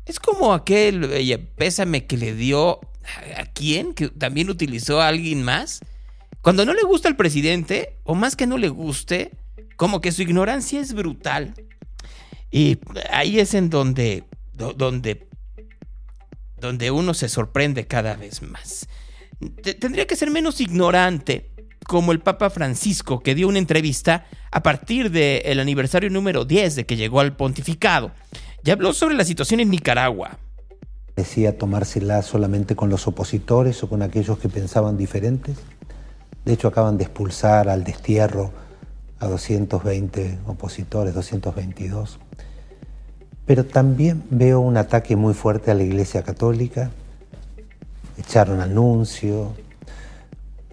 Es como aquel pésame que le dio a quién, que también utilizó a alguien más. Cuando no le gusta al presidente, o más que no le guste, como que su ignorancia es brutal. Y ahí es en donde, donde, donde uno se sorprende cada vez más. Tendría que ser menos ignorante, como el Papa Francisco, que dio una entrevista a partir del aniversario número 10 de que llegó al pontificado. Ya habló sobre la situación en Nicaragua. Decía tomársela solamente con los opositores o con aquellos que pensaban diferentes. De hecho, acaban de expulsar al destierro a 220 opositores, 222. Pero también veo un ataque muy fuerte a la Iglesia Católica. Echaron anuncio,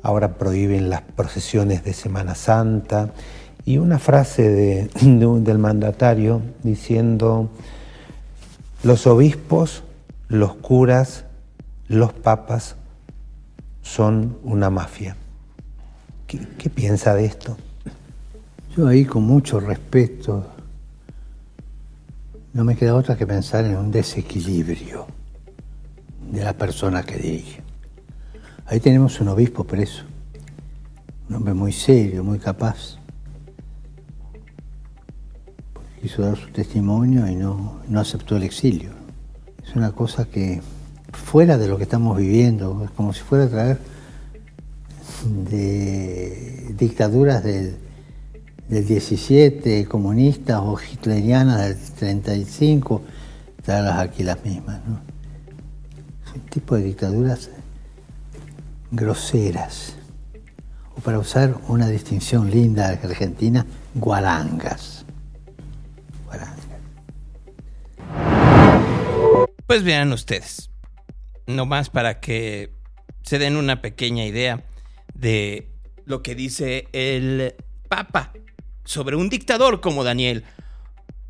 ahora prohíben las procesiones de Semana Santa y una frase de, <clears throat> de, del mandatario diciendo los obispos, los curas, los papas son una mafia. ¿Qué, qué piensa de esto? Yo ahí con mucho respeto, no me queda otra que pensar en un desequilibrio de la persona que dirige. Ahí tenemos un obispo preso, un hombre muy serio, muy capaz quiso dar su testimonio y no, no aceptó el exilio. Es una cosa que fuera de lo que estamos viviendo, es como si fuera a traer de dictaduras del, del 17, comunistas o hitlerianas del 35, traerlas aquí las mismas. ¿no? un tipo de dictaduras groseras, o para usar una distinción linda Argentina, guarangas. Pues vean ustedes, nomás para que se den una pequeña idea de lo que dice el Papa sobre un dictador como Daniel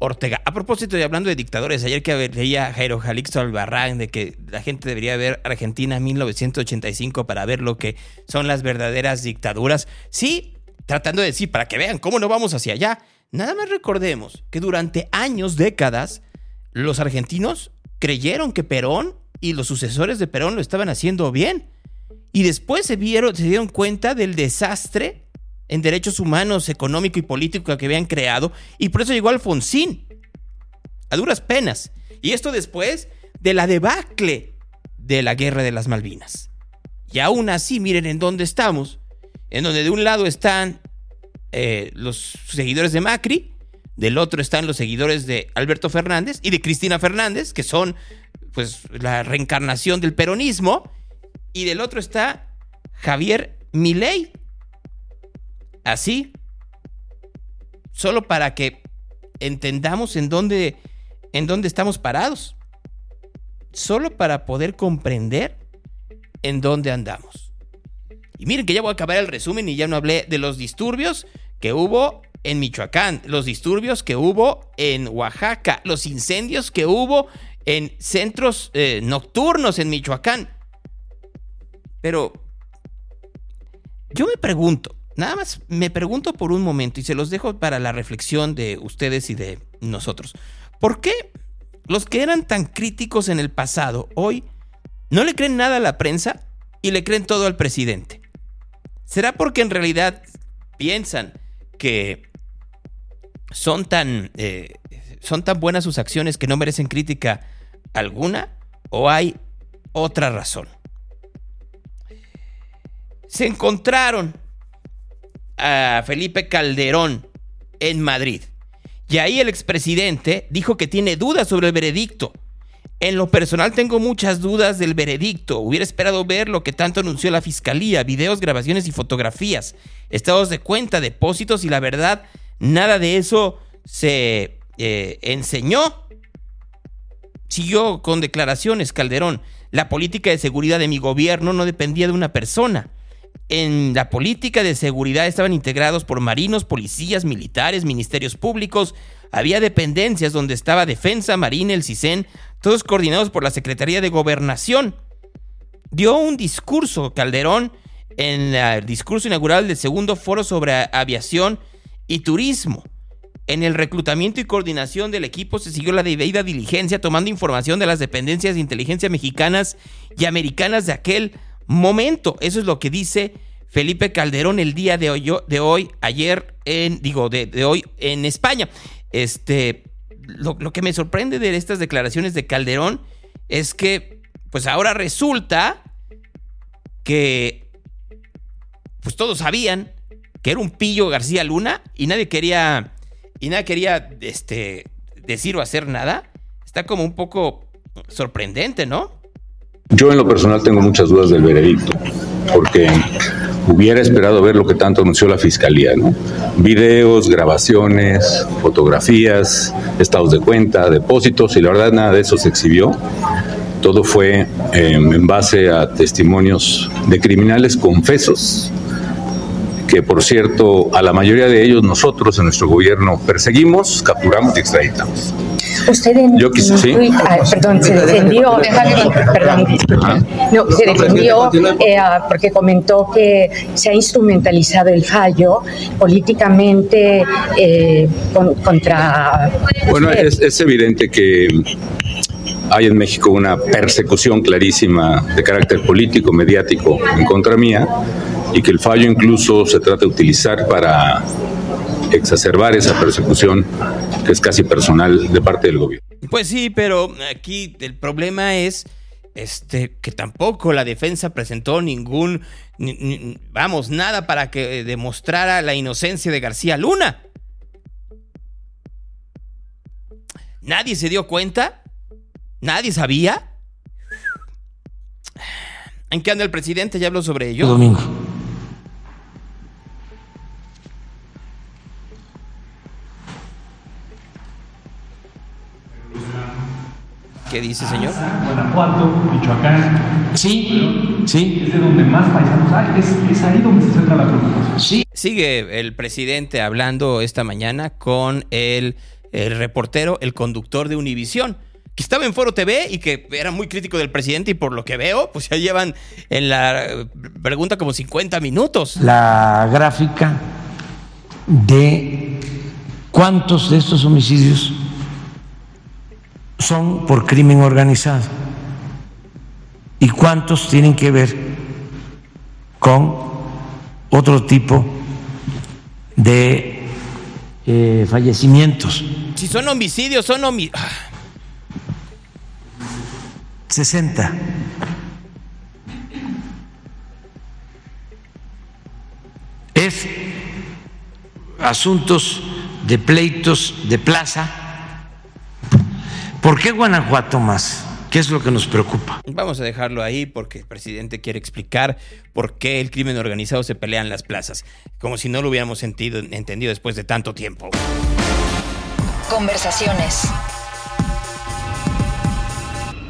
Ortega. A propósito de hablando de dictadores, ayer que leía Jairo Jalixto Albarrán de que la gente debería ver Argentina 1985 para ver lo que son las verdaderas dictaduras. Sí, tratando de decir, para que vean cómo no vamos hacia allá. Nada más recordemos que durante años, décadas, los argentinos creyeron que Perón y los sucesores de Perón lo estaban haciendo bien. Y después se, vieron, se dieron cuenta del desastre en derechos humanos, económico y político que habían creado, y por eso llegó Alfonsín, a duras penas. Y esto después de la debacle de la guerra de las Malvinas. Y aún así, miren en dónde estamos, en donde de un lado están eh, los seguidores de Macri, del otro están los seguidores de Alberto Fernández y de Cristina Fernández, que son pues la reencarnación del peronismo, y del otro está Javier Milei, así, solo para que entendamos en dónde, en dónde estamos parados, solo para poder comprender en dónde andamos. Y miren que ya voy a acabar el resumen y ya no hablé de los disturbios que hubo en Michoacán, los disturbios que hubo en Oaxaca, los incendios que hubo en centros eh, nocturnos en Michoacán. Pero yo me pregunto, Nada más me pregunto por un momento y se los dejo para la reflexión de ustedes y de nosotros. ¿Por qué los que eran tan críticos en el pasado hoy no le creen nada a la prensa y le creen todo al presidente? ¿Será porque en realidad piensan que son tan, eh, son tan buenas sus acciones que no merecen crítica alguna? ¿O hay otra razón? Se encontraron a Felipe Calderón en Madrid. Y ahí el expresidente dijo que tiene dudas sobre el veredicto. En lo personal tengo muchas dudas del veredicto. Hubiera esperado ver lo que tanto anunció la fiscalía, videos, grabaciones y fotografías, estados de cuenta, depósitos y la verdad, nada de eso se eh, enseñó. Siguió con declaraciones Calderón. La política de seguridad de mi gobierno no dependía de una persona en la política de seguridad estaban integrados por marinos, policías, militares, ministerios públicos, había dependencias donde estaba Defensa, Marina, el CISEN, todos coordinados por la Secretaría de Gobernación. Dio un discurso Calderón en el discurso inaugural del segundo foro sobre aviación y turismo. En el reclutamiento y coordinación del equipo se siguió la debida diligencia tomando información de las dependencias de inteligencia mexicanas y americanas de aquel momento. Eso es lo que dice Felipe Calderón el día de hoy, de hoy ayer en, digo, de, hoy en España. Este, lo, que me sorprende de estas declaraciones de Calderón es que, pues ahora resulta que, pues todos sabían que era un pillo García Luna y nadie quería, y nadie quería, este, decir o hacer nada. Está como un poco sorprendente, ¿no? Yo en lo personal tengo muchas dudas del veredicto, porque hubiera esperado ver lo que tanto anunció la fiscalía, ¿no? Videos, grabaciones, fotografías, estados de cuenta, depósitos, y la verdad nada de eso se exhibió. Todo fue em, en base a testimonios de criminales confesos, que por cierto a la mayoría de ellos nosotros en nuestro gobierno perseguimos, capturamos y extraditamos. Usted en, Yo quise, sí. ah, perdón, se defendió, perdón, no, se defendió eh, ah, porque comentó que se ha instrumentalizado el fallo políticamente eh, con- contra. Bueno, es, es evidente que hay en México una persecución clarísima de carácter político, mediático en contra mía y que el fallo incluso se trata de utilizar para exacerbar esa persecución que es casi personal de parte del gobierno. Pues sí, pero aquí el problema es este que tampoco la defensa presentó ningún ni- ni- vamos, nada para que demostrara la inocencia de García Luna. Nadie se dio cuenta, nadie sabía. ¿En qué anda el presidente? ¿Ya habló sobre ello? Domingo. ¿Qué dice, señor? Guanajuato, Michoacán. Sí, sí. Es de donde más paisanos hay. Es, es ahí donde se centra la preocupación. Sí. Sigue el presidente hablando esta mañana con el, el reportero, el conductor de Univisión, que estaba en Foro TV y que era muy crítico del presidente y por lo que veo, pues ya llevan en la pregunta como 50 minutos. La gráfica de cuántos de estos homicidios son por crimen organizado y cuántos tienen que ver con otro tipo de eh, fallecimientos. Si son homicidios, son homicidios. 60. Es asuntos de pleitos de plaza. ¿Por qué Guanajuato más? ¿Qué es lo que nos preocupa? Vamos a dejarlo ahí porque el presidente quiere explicar por qué el crimen organizado se pelea en las plazas, como si no lo hubiéramos sentido, entendido después de tanto tiempo. Conversaciones.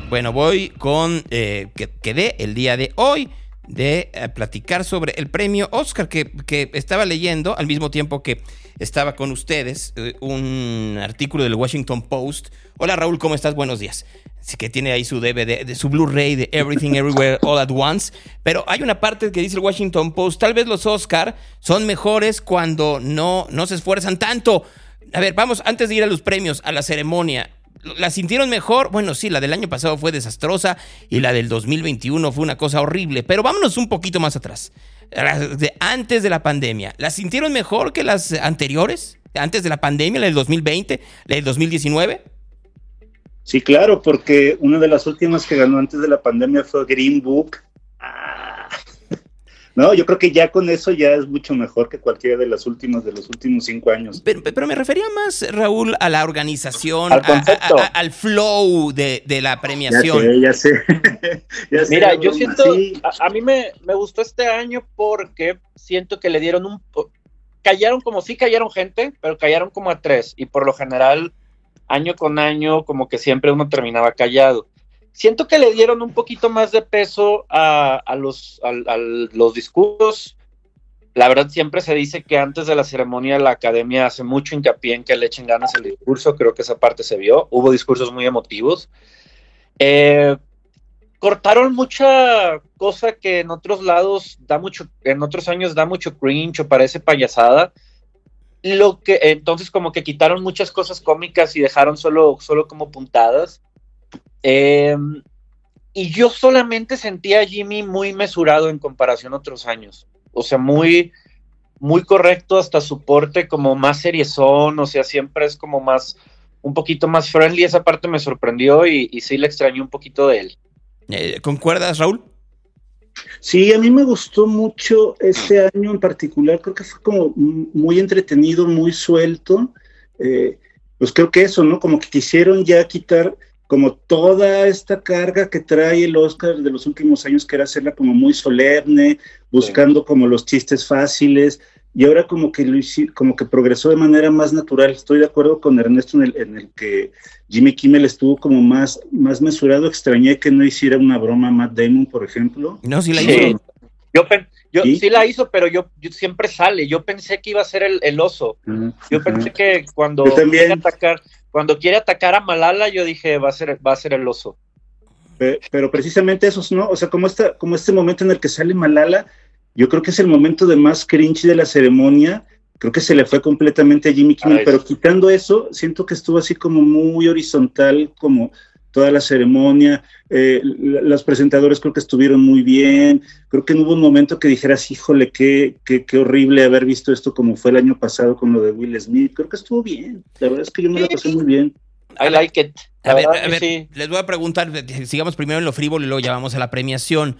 Bueno, voy con eh, que quedé el día de hoy de eh, platicar sobre el premio Oscar que, que, estaba leyendo al mismo tiempo que estaba con ustedes eh, un artículo del Washington Post. Hola Raúl, ¿cómo estás? Buenos días. Así que tiene ahí su DVD, de su Blu-ray de Everything <laughs> Everywhere All at Once. Pero hay una parte que dice el Washington Post, tal vez los Oscar son mejores cuando no, no se esfuerzan tanto. A ver, vamos, antes de ir a los premios, a la ceremonia, ¿La sintieron mejor? Bueno, sí, la del año pasado fue desastrosa y la del 2021 fue una cosa horrible, pero vámonos un poquito más atrás. De antes de la pandemia, ¿la sintieron mejor que las anteriores? Antes de la pandemia, la del 2020, la del 2019? Sí, claro, porque una de las últimas que ganó antes de la pandemia fue Green Book. No, yo creo que ya con eso ya es mucho mejor que cualquiera de las últimas de los últimos cinco años. Pero, pero me refería más, Raúl, a la organización, al, a, a, a, al flow de, de, la premiación. Ya sé, ya sé. <laughs> ya sé Mira, yo siento, a, mí me, me, gustó este año porque siento que le dieron un... Callaron como sí callaron gente, pero callaron como a tres. Y por lo general, año con año, como que siempre uno terminaba callado siento que le dieron un poquito más de peso a, a los, discursos. La verdad, siempre se dice que antes de la ceremonia la academia hace mucho hincapié en que le echen ganas el discurso. Creo que esa parte se vio. Hubo discursos muy emotivos. Eh, cortaron mucha cosa que en otros lados da mucho, en otros años da mucho cringe o parece payasada. Lo que entonces como que quitaron muchas cosas cómicas y dejaron solo, solo como puntadas. Eh, y yo solamente sentía a Jimmy muy mesurado en comparación a otros años. O sea, muy, muy correcto hasta su porte, como más seriezón, o sea, siempre es como más, un poquito más friendly. Esa parte me sorprendió y, y sí le extrañé un poquito de él. Eh, ¿Concuerdas, Raúl? Sí, a mí me gustó mucho este año en particular. Creo que fue como muy entretenido, muy suelto. Eh, pues creo que eso, ¿no? Como que quisieron ya quitar como toda esta carga que trae el Oscar de los últimos años, que era hacerla como muy solemne, buscando sí. como los chistes fáciles, y ahora como que lo como que progresó de manera más natural. Estoy de acuerdo con Ernesto en el, en el que Jimmy Kimmel estuvo como más, más mesurado. Extrañé que no hiciera una broma a Matt Damon, por ejemplo. No, sí la hizo. Sí. Yo, yo ¿Sí? ¿Sí? la hizo, pero yo, yo, siempre sale. Yo pensé que iba a ser el, el oso. Uh -huh. Yo pensé que cuando quiere atacar, cuando quiere atacar a Malala, yo dije va a ser, va a ser el oso. Pero, pero precisamente esos, ¿no? O sea, como, esta, como este momento en el que sale Malala, yo creo que es el momento de más cringe de la ceremonia. Creo que se le fue completamente a Jimmy Kimmel, Ay, pero quitando eso, siento que estuvo así como muy horizontal, como toda la ceremonia. Eh, los presentadores creo que estuvieron muy bien. Creo que no hubo un momento que dijeras, híjole, qué, qué, qué, horrible haber visto esto como fue el año pasado con lo de Will Smith. Creo que estuvo bien. La verdad es que yo me la pasé muy bien. I like it. A ver, a ver sí. les voy a preguntar, sigamos primero en lo frívolo y luego ya vamos a la premiación.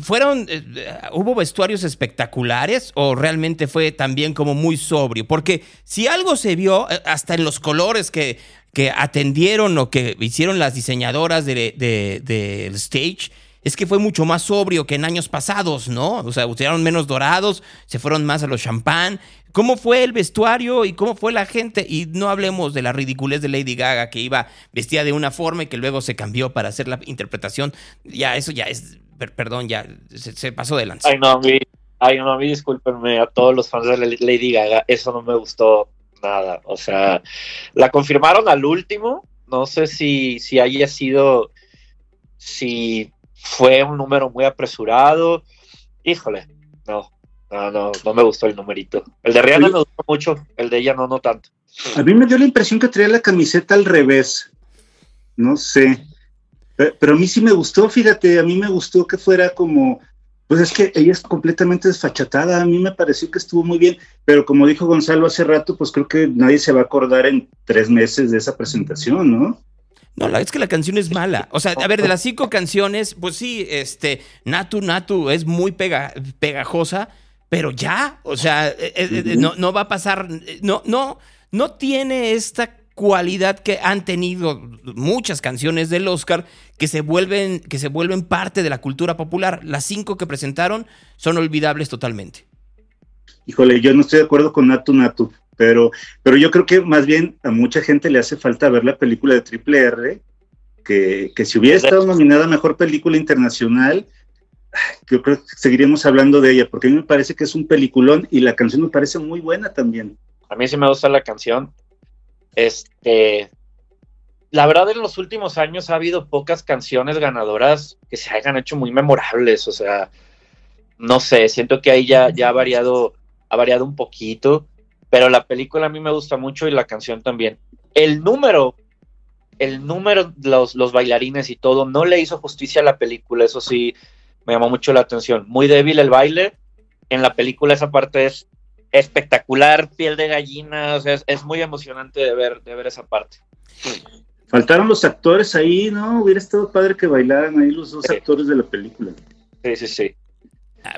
¿Fueron, eh, hubo vestuarios espectaculares o realmente fue también como muy sobrio? Porque si algo se vio, eh, hasta en los colores que, que atendieron o que hicieron las diseñadoras del de, stage, es que fue mucho más sobrio que en años pasados, ¿no? O sea, usaron menos dorados, se fueron más a los champán. ¿Cómo fue el vestuario y cómo fue la gente? Y no hablemos de la ridiculez de Lady Gaga, que iba vestida de una forma y que luego se cambió para hacer la interpretación. Ya, eso ya es, perdón, ya se, pasó de lanza. Ay, no, a ay, no, a mí discúlpenme a todos los fans de Lady Gaga, eso no me gustó nada. O sea, la confirmaron al último. No sé si, si haya sido, si fue un número muy apresurado. Híjole, no, no, no, no me gustó el numerito. El de Rihanna me gustó mucho, el de ella no, no tanto. A mí me dio la impresión que traía la camiseta al revés. No sé. Pero a mí sí me gustó, fíjate, a mí me gustó que fuera como pues es que ella es completamente desfachatada, a mí me pareció que estuvo muy bien, pero como dijo Gonzalo hace rato, pues creo que nadie se va a acordar en tres meses de esa presentación, ¿no? No, la, es que la canción es mala. O sea, a ver, de las cinco canciones, pues sí, este, Natu Natu es muy pega, pegajosa, pero ya, o sea, eh, eh, no, no va a pasar, no, no, no tiene esta cualidad que han tenido muchas canciones del Oscar que se vuelven, que se vuelven parte de la cultura popular. Las cinco que presentaron son olvidables totalmente. Híjole, yo no estoy de acuerdo con Natu Natu, pero, pero yo creo que más bien a mucha gente le hace falta ver la película de Triple R, que, que si hubiera estado nominada a Mejor Película Internacional, yo creo que seguiríamos hablando de ella, porque a mí me parece que es un peliculón y la canción me parece muy buena también. A mí sí me gusta la canción. Este, la verdad, en los últimos años ha habido pocas canciones ganadoras que se hayan hecho muy memorables. O sea, no sé, siento que ahí ya, ya ha variado, ha variado un poquito. Pero la película a mí me gusta mucho y la canción también. El número, el número, los, los bailarines y todo, no le hizo justicia a la película. Eso sí, me llamó mucho la atención. Muy débil el baile. En la película esa parte es espectacular, piel de gallina, o sea, es, muy emocionante de ver, de ver esa parte. Faltaron los actores ahí, ¿no? Hubiera estado padre que bailaran ahí los dos actores de la película. Sí, sí, sí.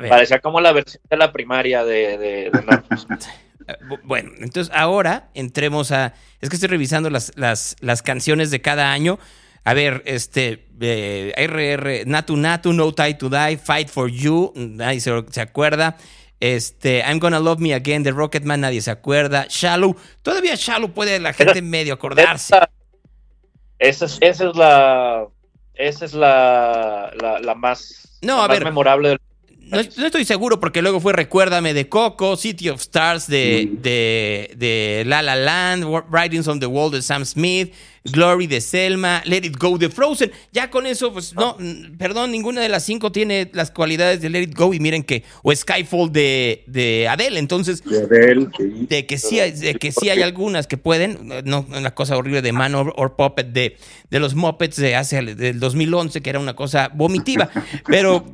Parecía como la versión de la primaria de, de, <laughs> Bueno, entonces ahora entremos a. Es que estoy revisando las, las, las canciones de cada año. A ver, este. Eh, RR, Natu Natu, No Tie to Die, Fight for You, nadie se, se acuerda. Este, I'm Gonna Love Me Again de Rocketman, nadie se acuerda. Shallow, todavía Shallow puede la gente medio acordarse. Esa, es, esa es la. Esa es la, la, más, no, a ver, memorable del no, estoy seguro porque luego fue Recuérdame de Coco, City of Stars de, mm. de, de, La La Land, Writings on the Wall de Sam Smith, Glory de Selma, Let It Go de Frozen. Ya con eso, pues no, perdón, ninguna de las cinco tiene las cualidades de Let It Go y miren que, o Skyfall de, de Adele. Entonces, de, que sí hay, de que sí hay algunas que pueden, no una cosa horrible de Man or, Puppet de, de los Muppets de hace del 2011, que era una cosa vomitiva. <laughs> Pero,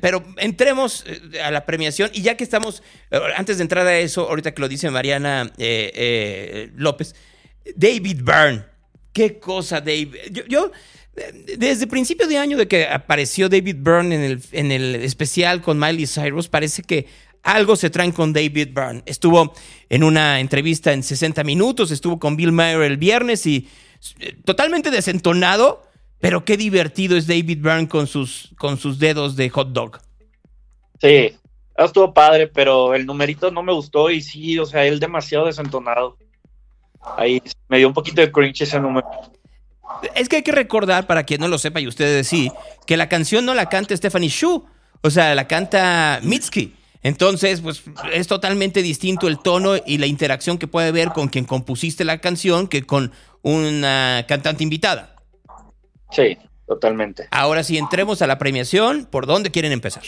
pero, entremos eh, a la premiación y ya que estamos, eh, antes de entrar a eso, ahorita que lo dice Mariana eh, López, David Byrne. Qué cosa, David. Yo, desde principio de año de que apareció David Byrne en el, en el especial con Miley Cyrus, parece que algo se traen con David Byrne. Estuvo en una entrevista en 60 minutos, estuvo con Bill Maher el viernes y eh, totalmente desentonado, pero qué divertido es David Byrne con sus, con sus dedos de hot dog. Sí, estuvo padre, pero el numerito no me gustó y sí, o sea, él demasiado desentonado. Ahí me dio un poquito de cringe ese número. Es que hay que recordar, para quien no lo sepa y ustedes sí, que la canción no la canta Stephanie Shu, o sea, la canta Mitski. Entonces, pues es totalmente distinto el tono y la interacción que puede haber con quien compusiste la canción que con una cantante invitada. Sí, totalmente. Ahora sí, entremos a la premiación. ¿Por dónde quieren empezar?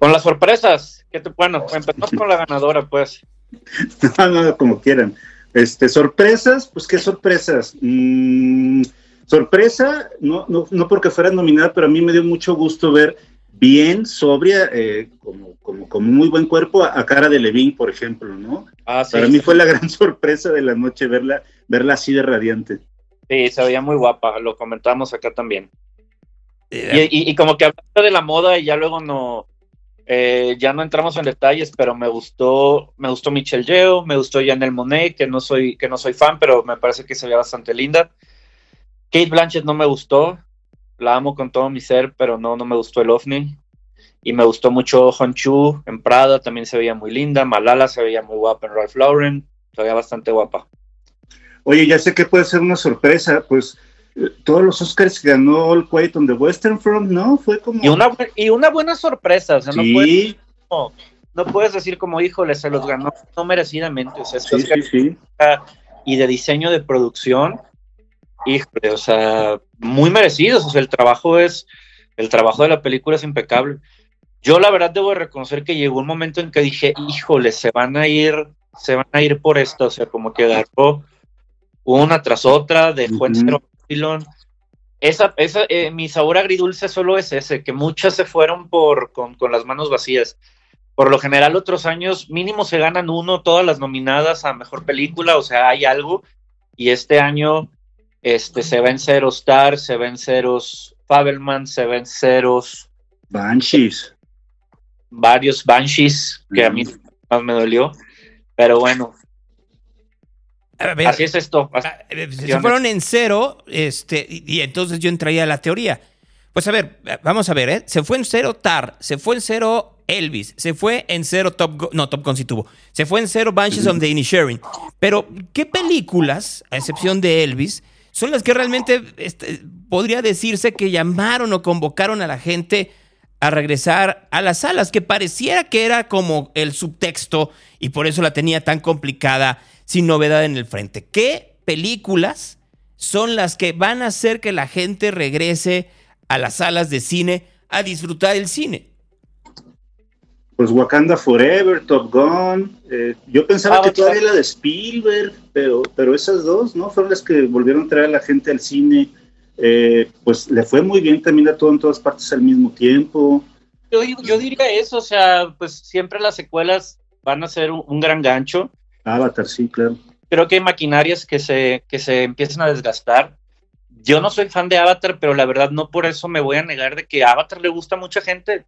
Con las sorpresas. Que te, bueno, empezamos con la ganadora, pues. <laughs> no, no, como quieran. Este, sorpresas, pues qué sorpresas. Mm, sorpresa, no, no, no porque fuera nominada, pero a mí me dio mucho gusto ver bien, sobria, eh, como, como, como muy buen cuerpo a, cara de Levine, por ejemplo, ¿no? Ah, Para mí fue la gran <laughs> sorpresa de la noche verla, verla así de radiante. Sí, se veía muy guapa, lo comentamos acá también. Y, y, como que hablando de la moda y ya luego no, eh, ya no entramos en detalles, pero me gustó, me gustó Michelle Yeo, me gustó Janelle Monet, que no soy, que no soy fan, pero me parece que se veía bastante linda. Kate Blanchett no me gustó. la amo con todo mi ser, pero no, no me gustó el OVNI. Y me gustó mucho Honchu en Prada, también se veía muy linda. Malala se veía muy guapa en Ralph Lauren, se veía bastante guapa. Oye, ya sé que puede ser una sorpresa, pues todos los Oscars que ganó All Quiet on the Western Front, ¿no? Fue como... Y una, y una buena sorpresa, o sea, no, Sí. puedes, no, no puedes decir como, híjole, se los ganó no merecidamente, o sea, Sí, Oscar sí, y de diseño de producción, híjole, o sea, muy merecidos, o sea, el trabajo es, el trabajo de la película es impecable. Yo la verdad debo de reconocer que llegó un momento en que dije, híjole, se van a ir, se van a ir por esto, o sea, como que agarró una tras otra, dejó en cero Esa, esa, eh, mi sabor agridulce solo es ese, que muchas se fueron por, con, con las manos vacías. Por lo general, otros años mínimo se ganan uno, todas las nominadas a mejor película, o sea, hay algo. Y este año este, se ven ceros Star, se ven ceros Fabelman, se ven ceros. Banshees. Varios Banshees, que a mí más me dolió. Pero bueno, A ver, así es esto. eh, se fueron en cero, este, y, y entonces yo entraría a la teoría. Pues a ver, eh, vamos a ver, ¿eh? Se fue en cero Tar, se fue en cero Elvis, se fue en cero Top Gun, no, Top Gun sí tuvo, se fue en cero Banshees of the Inisherin. Pero, ¿qué películas, a excepción de Elvis, son las que realmente este, podría decirse que llamaron o convocaron a la gente a regresar a las salas? Que pareciera que era como el subtexto y por eso la tenía tan complicada sin novedad en el frente. ¿Qué películas son las que van a hacer que la gente regrese a las salas de cine a disfrutar el cine? Pues Wakanda Forever, Top Gun. eh, yo pensaba que todavía la de Spielberg, pero, pero esas dos, ¿no? Fueron las que volvieron a traer a la gente al cine. Eh, pues le fue muy bien también a todo en todas partes al mismo tiempo. Yo, yo diría eso, o sea, pues siempre las secuelas van a ser un, un gran gancho. Avatar, sí, claro. Creo que hay maquinarias que se, que se empiezan a desgastar. Yo no soy fan de Avatar, pero la verdad no por eso me voy a negar de que Avatar le gusta a mucha gente.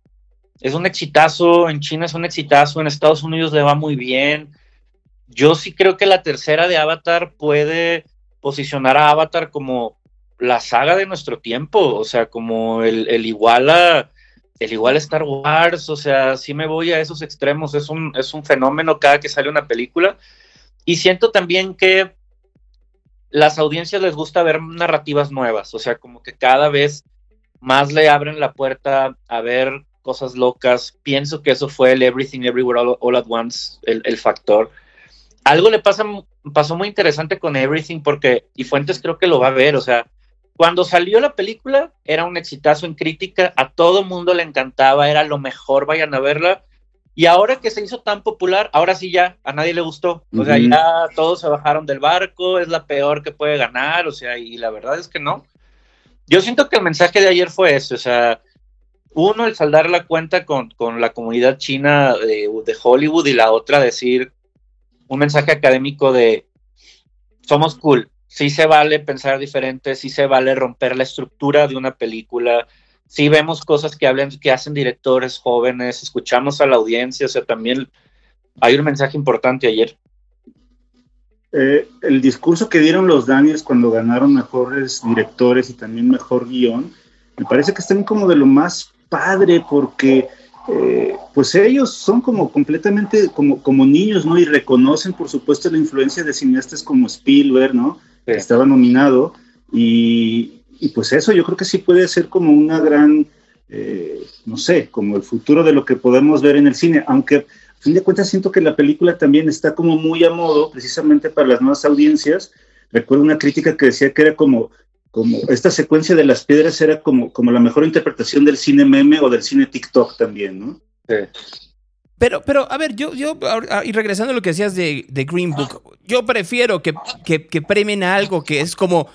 Es un exitazo, en China es un exitazo, en Estados Unidos le va muy bien. Yo sí creo que la tercera de Avatar puede posicionar a Avatar como la saga de nuestro tiempo, o sea, como el, el igual a el igual Star Wars, o sea, sí me voy a esos extremos, es un, es un fenómeno cada que sale una película. Y siento también que las audiencias les gusta ver narrativas nuevas, o sea, como que cada vez más le abren la puerta a ver cosas locas. Pienso que eso fue el Everything Everywhere All, All at Once, el, el factor. Algo le pasa, pasó muy interesante con Everything porque, y Fuentes creo que lo va a ver, o sea, cuando salió la película era un exitazo en crítica, a todo mundo le encantaba, era lo mejor, vayan a verla. Y ahora que se hizo tan popular, ahora sí ya a nadie le gustó. O sea, Ujú. ya todos se bajaron del barco, es la peor que puede ganar, o sea, y la verdad es que no. Yo siento que el mensaje de ayer fue ese, o sea, uno, el saldar la cuenta con, con la comunidad china de, de Hollywood y la otra decir un mensaje académico de somos cool, sí se vale pensar diferente, sí se vale romper la estructura de una película, sí vemos cosas que hablan, que hacen directores jóvenes, escuchamos a la audiencia, o sea, también hay un mensaje importante ayer. Eh, el discurso que dieron los Daniels cuando ganaron mejores directores y también mejor guion, me parece que están como de lo más padre porque eh, pues ellos son como completamente como, como niños, ¿no? Y reconocen por supuesto la influencia de cineastas como Spielberg, ¿no? Que estaba nominado y, y, pues eso yo creo que sí puede ser como una gran, eh, no sé, como el futuro de lo que podemos ver en el cine, aunque a fin de cuentas siento que la película también está como muy a modo precisamente para las nuevas audiencias. Recuerdo una crítica que decía que era como como esta secuencia de las piedras era como, como la mejor interpretación del cine meme o del cine TikTok también, ¿no? Pero, pero, a ver, yo, yo, ahora- y regresando a lo que decías de, de Green Book, yo prefiero que, que, a algo que es como,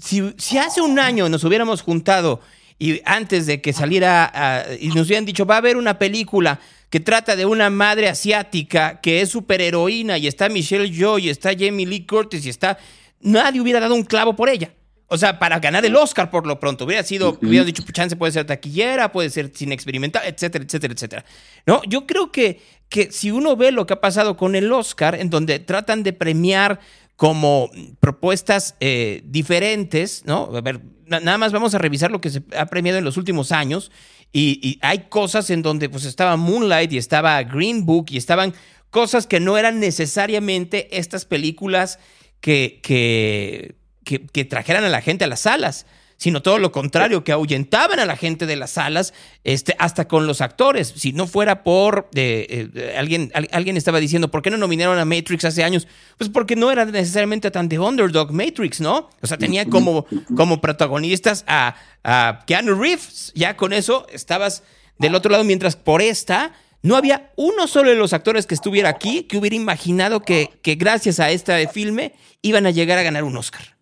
si, si hace un año nos hubiéramos juntado y antes de que saliera, ah, y nos hubieran dicho, va a haber una película que trata de una madre asiática que es superheroína y está Michelle Yeoh y está Jamie Lee Curtis y está, nadie hubiera dado un clavo por ella. O sea, para ganar el Oscar por lo pronto. Hubiera sido, hubiera dicho, "Pues, chance puede ser taquillera, puede ser cine experimental, etcétera, etcétera, etcétera. No, yo creo que, que si uno ve lo que ha pasado con el Oscar, en donde tratan de premiar como propuestas eh, diferentes, ¿no? A ver, nada más vamos a revisar lo que se ha premiado en los últimos años y, y hay cosas en donde pues estaba Moonlight y estaba Green Book y estaban cosas que no eran necesariamente estas películas que, que, que, trajeran a la gente a las salas sino todo lo contrario, que ahuyentaban a la gente de las salas, este, hasta con los actores. Si no fuera por eh, eh, alguien, al- alguien estaba diciendo, ¿por qué no nominaron a Matrix hace años? Pues porque no era necesariamente tan de underdog Matrix, ¿no? O sea, tenía como, como protagonistas a, a Keanu Reeves. Ya con eso estabas del otro lado, mientras por esta no había uno solo de los actores que estuviera aquí que hubiera imaginado que, que gracias a este filme iban a llegar a ganar un Oscar.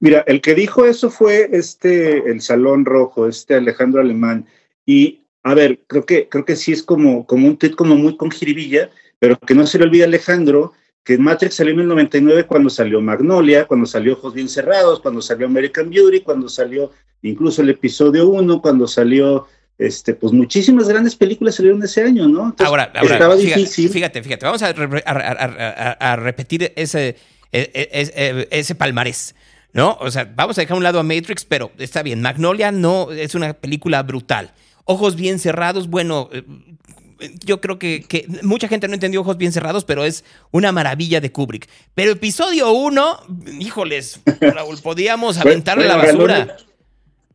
Mira, el que dijo eso fue este, el Salón Rojo, este Alejandro Alemán. Y, a ver, creo que, creo que sí es como, como un tweet como muy con jiribilla, pero que no se le olvide Alejandro que Matrix salió en el 99 cuando salió Magnolia, cuando salió Ojos Bien Cerrados, cuando salió American Beauty, cuando salió incluso el episodio 1, cuando salió, este, pues muchísimas grandes películas salieron ese año, ¿no? Entonces, Ahora, ahora estaba fíjate, difícil. fíjate, fíjate, vamos a, re- a- a- repetir ese, e- e- ese, ese palmarés, ¿no? O sea, vamos a dejar a un lado a Matrix, pero está bien. Magnolia no es una película brutal. Ojos bien cerrados, bueno, eh, yo creo que, que mucha gente no entendió Ojos bien cerrados, pero es una maravilla de Kubrick. Pero episodio 1, híjoles, Raúl, podíamos aventarle Bueno, la basura.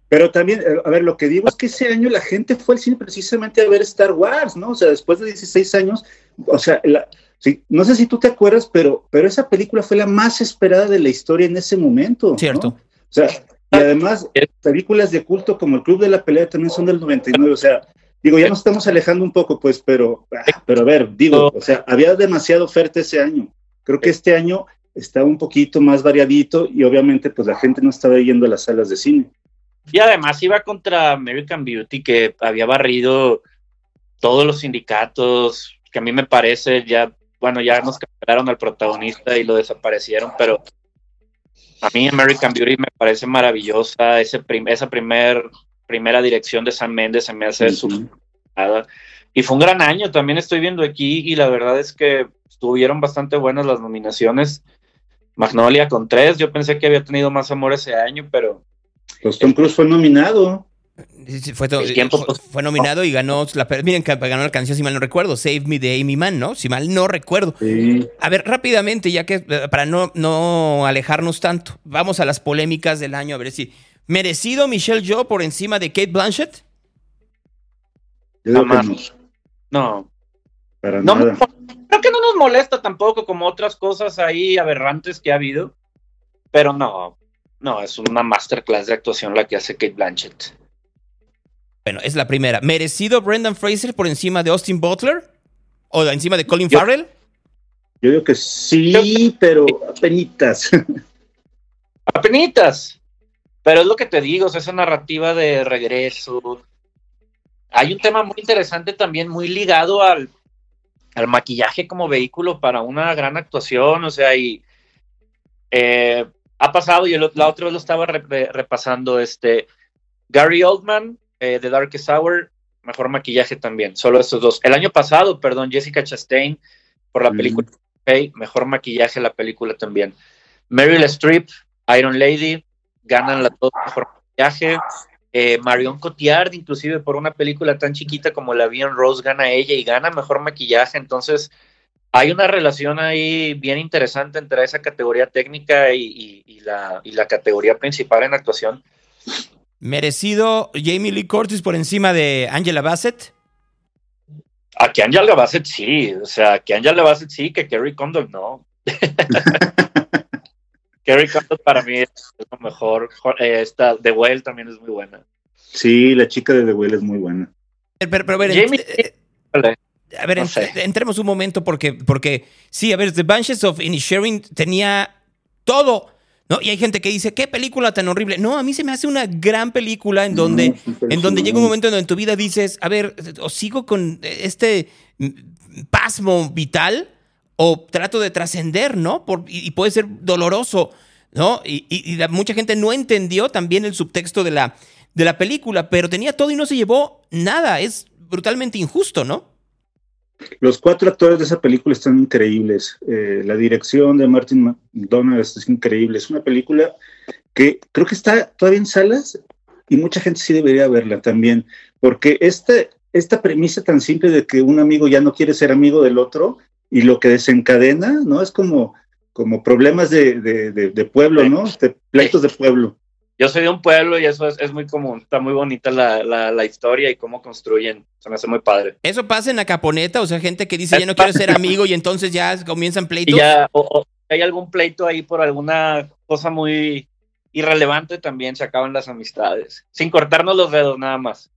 Pero también, eh, a ver, lo que digo es que ese año la gente fue al cine precisamente a ver Star Wars, ¿no? O sea, después de 16 años, o sea, la- sí, no sé si tú te acuerdas, pero, pero esa película fue la más esperada de la historia en ese momento. ¿no? Cierto. O sea, y además, películas de culto como El Club de la Pelea también son del 99, o sea, digo, ya nos estamos alejando un poco, pues, pero, ah, pero a ver, digo, o sea, había demasiada oferta ese año. Creo que este año está un poquito más variadito y obviamente, pues, la gente no estaba yendo a las salas de cine. Y además iba contra American Beauty, que había barrido todos los sindicatos, que a mí me parece ya, bueno, ya nos cancelaron al protagonista y lo desaparecieron, pero a mí American Beauty me parece maravillosa, ese prim- esa primer, primera dirección de Sam Mendes se me hace súper nada. Y fue un gran año, también estoy viendo aquí y la verdad es que estuvieron bastante buenas las nominaciones. Magnolia con tres, yo pensé que había tenido más amor ese año, pero Pues Tom Cruise fue nominado. Sí, Fue, nominado y ganó la miren que ganó la canción si mal no recuerdo Save Me de Amy Mann no si mal no recuerdo a ver rápidamente ya que eh, para no no alejarnos tanto vamos a las polémicas del año a ver si merecido Michelle Yeoh por encima de Kate Blanchett Yo no, no. para No, nada. creo que no nos molesta tampoco como otras cosas ahí aberrantes que ha habido, pero no, no, es una masterclass de actuación la que hace Kate Blanchett. Bueno es la primera merecido Brendan Fraser por encima de Austin Butler o encima de Colin Farrell Yo digo que sí, pero apenitas. <laughs> Apenitas. Pero es lo que te digo, o sea, esa narrativa de regreso. Hay un tema muy interesante también, muy ligado al, al maquillaje como vehículo para una gran actuación, o sea, y eh, ha pasado, y el- la otra vez lo estaba re- re- repasando, este, Gary Oldman, eh, de Darkest Hour, mejor maquillaje también, solo estos dos. El año pasado, perdón, Jessica Chastain, por la película Hey, mejor maquillaje la película también. Meryl Streep, Iron Lady, ganan la todo mejor maquillaje. Eh, Marion Cotillard, inclusive por una película tan chiquita como La Vie en Rose, gana ella y gana mejor maquillaje. Entonces, hay una relación ahí bien interesante entre esa categoría técnica y, y- y la, y la categoría principal en actuación. Merecido Jamie Lee Curtis por encima de Angela Bassett A que Angela Bassett sí, o sea, que Angela Bassett sí, que Kerry Condon no. <laughs> Kerry Condon para mí es lo mejor. Jo- eh, esta The Whale también es muy buena. Sí, la chica de The Whale es muy buena. Eh, Pero, pero a ver, Jamie- eh, a ver, No ent- sé. entremos un momento porque, porque sí, a ver, The Banshees of Inisherin tenía todo, ¿no? Y hay gente que dice, qué película tan horrible. No, a mí se me hace una gran película en donde, en donde llega un momento en donde en tu vida dices, a ver, o sigo con este mm, pasmo vital o trato de trascender, ¿no? Por- y, y puede ser doloroso, ¿no? Y, y- y la- mucha gente no entendió también el subtexto de la, de la película, pero tenía todo y no se llevó nada. Es brutalmente injusto, ¿no? Los cuatro actores de esa película están increíbles. Eh, la dirección de Martin McDonagh es increíble. Es una película que creo que está todavía en salas y mucha gente sí debería verla también, porque este, esta premisa tan simple de que un amigo ya no quiere ser amigo del otro y lo que desencadena, ¿no? Es como, como problemas de, de, de, pueblo, ¿no? De pleitos de pueblo. Yo soy de un pueblo y eso es, es muy común. Está muy bonita la, la, la, historia y cómo construyen. Se me hace muy padre. Eso pasa en la caponeta, o sea, gente que dice ya no quiero ser amigo y entonces ya comienzan pleitos. Y ya, o, hay algún pleito ahí por alguna cosa muy irrelevante, también se acaban las amistades. Sin cortarnos los dedos, nada más.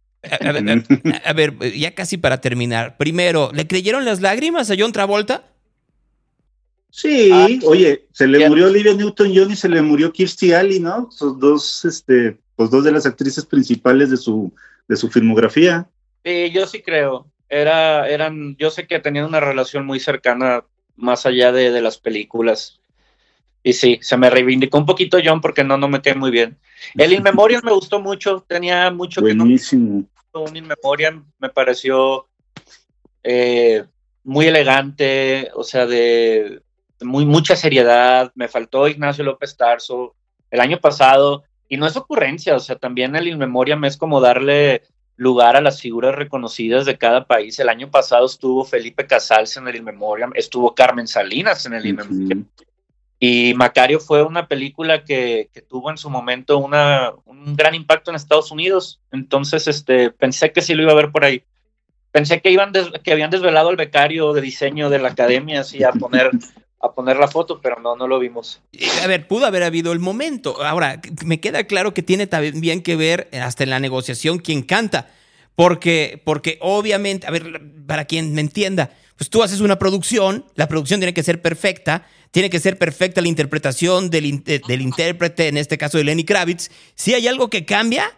A, ver, ya casi para terminar. Primero, ¿le creyeron las lágrimas a John Travolta? Sí, ah, oye, se le murió Olivia Newton-John y se le murió Kirstie Alley, ¿no? Son dos, este, pues dos de las actrices principales de su, de su filmografía. Sí, yo sí creo. Era, eran, yo sé que tenían una relación muy cercana más allá de, de las películas. Y sí, se me reivindicó un poquito John porque no, no me quedé muy bien. El In Memoriam me gustó mucho, tenía mucho Buenísimo. que no. Un In Memoriam me pareció eh, muy elegante, o sea, de muy mucha seriedad. Me faltó Ignacio López Tarso el año pasado, y no es ocurrencia, o sea, también el In Memoriam es como darle lugar a las figuras reconocidas de cada país. El año pasado estuvo Felipe Casals en el In Memoriam, estuvo Carmen Salinas en el In Memoriam. Y Macario fue una película que, tuvo en su momento una, un gran impacto en Estados Unidos. Entonces, este, pensé que sí lo iba a ver por ahí. Pensé que, iban que habían desvelado al becario de diseño de la academia, así a poner, <laughs> a poner la foto, pero no, no lo vimos. A ver, pudo haber habido el momento. Ahora, me queda claro que tiene también que ver hasta en la negociación quien canta. Porque, porque obviamente, a ver, para quien me entienda, pues tú haces una producción, la producción tiene que ser perfecta, tiene que ser perfecta la interpretación del, del intérprete, en este caso de Lenny Kravitz. Si hay algo que cambia,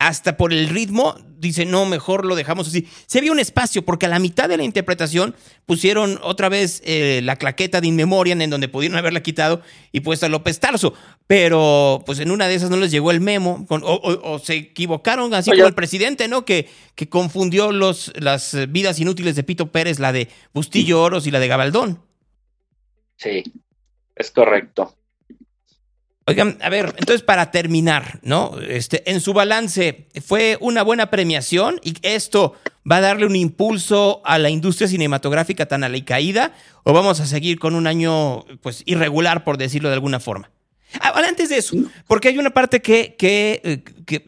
hasta por el ritmo, dice, no, mejor lo dejamos así. Se había un espacio, porque a la mitad de la interpretación pusieron otra vez eh, la claqueta de Inmemorian, en donde pudieron haberla quitado y puesto a López Tarso. Pero, pues en una de esas no les llegó el memo, o, se equivocaron, así como el presidente, ¿no? Que, que confundió los, las vidas inútiles de Pito Pérez, la de Bustillo Oros y la de Gabaldón. Sí, es correcto. Oigan, a ver, entonces para terminar, ¿no? Este, en su balance, ¿fue una buena premiación y esto va a darle un impulso a la industria cinematográfica tan caída o vamos a seguir con un año pues irregular, por decirlo de alguna forma? Ah, antes de eso, porque hay una parte que, que, eh, que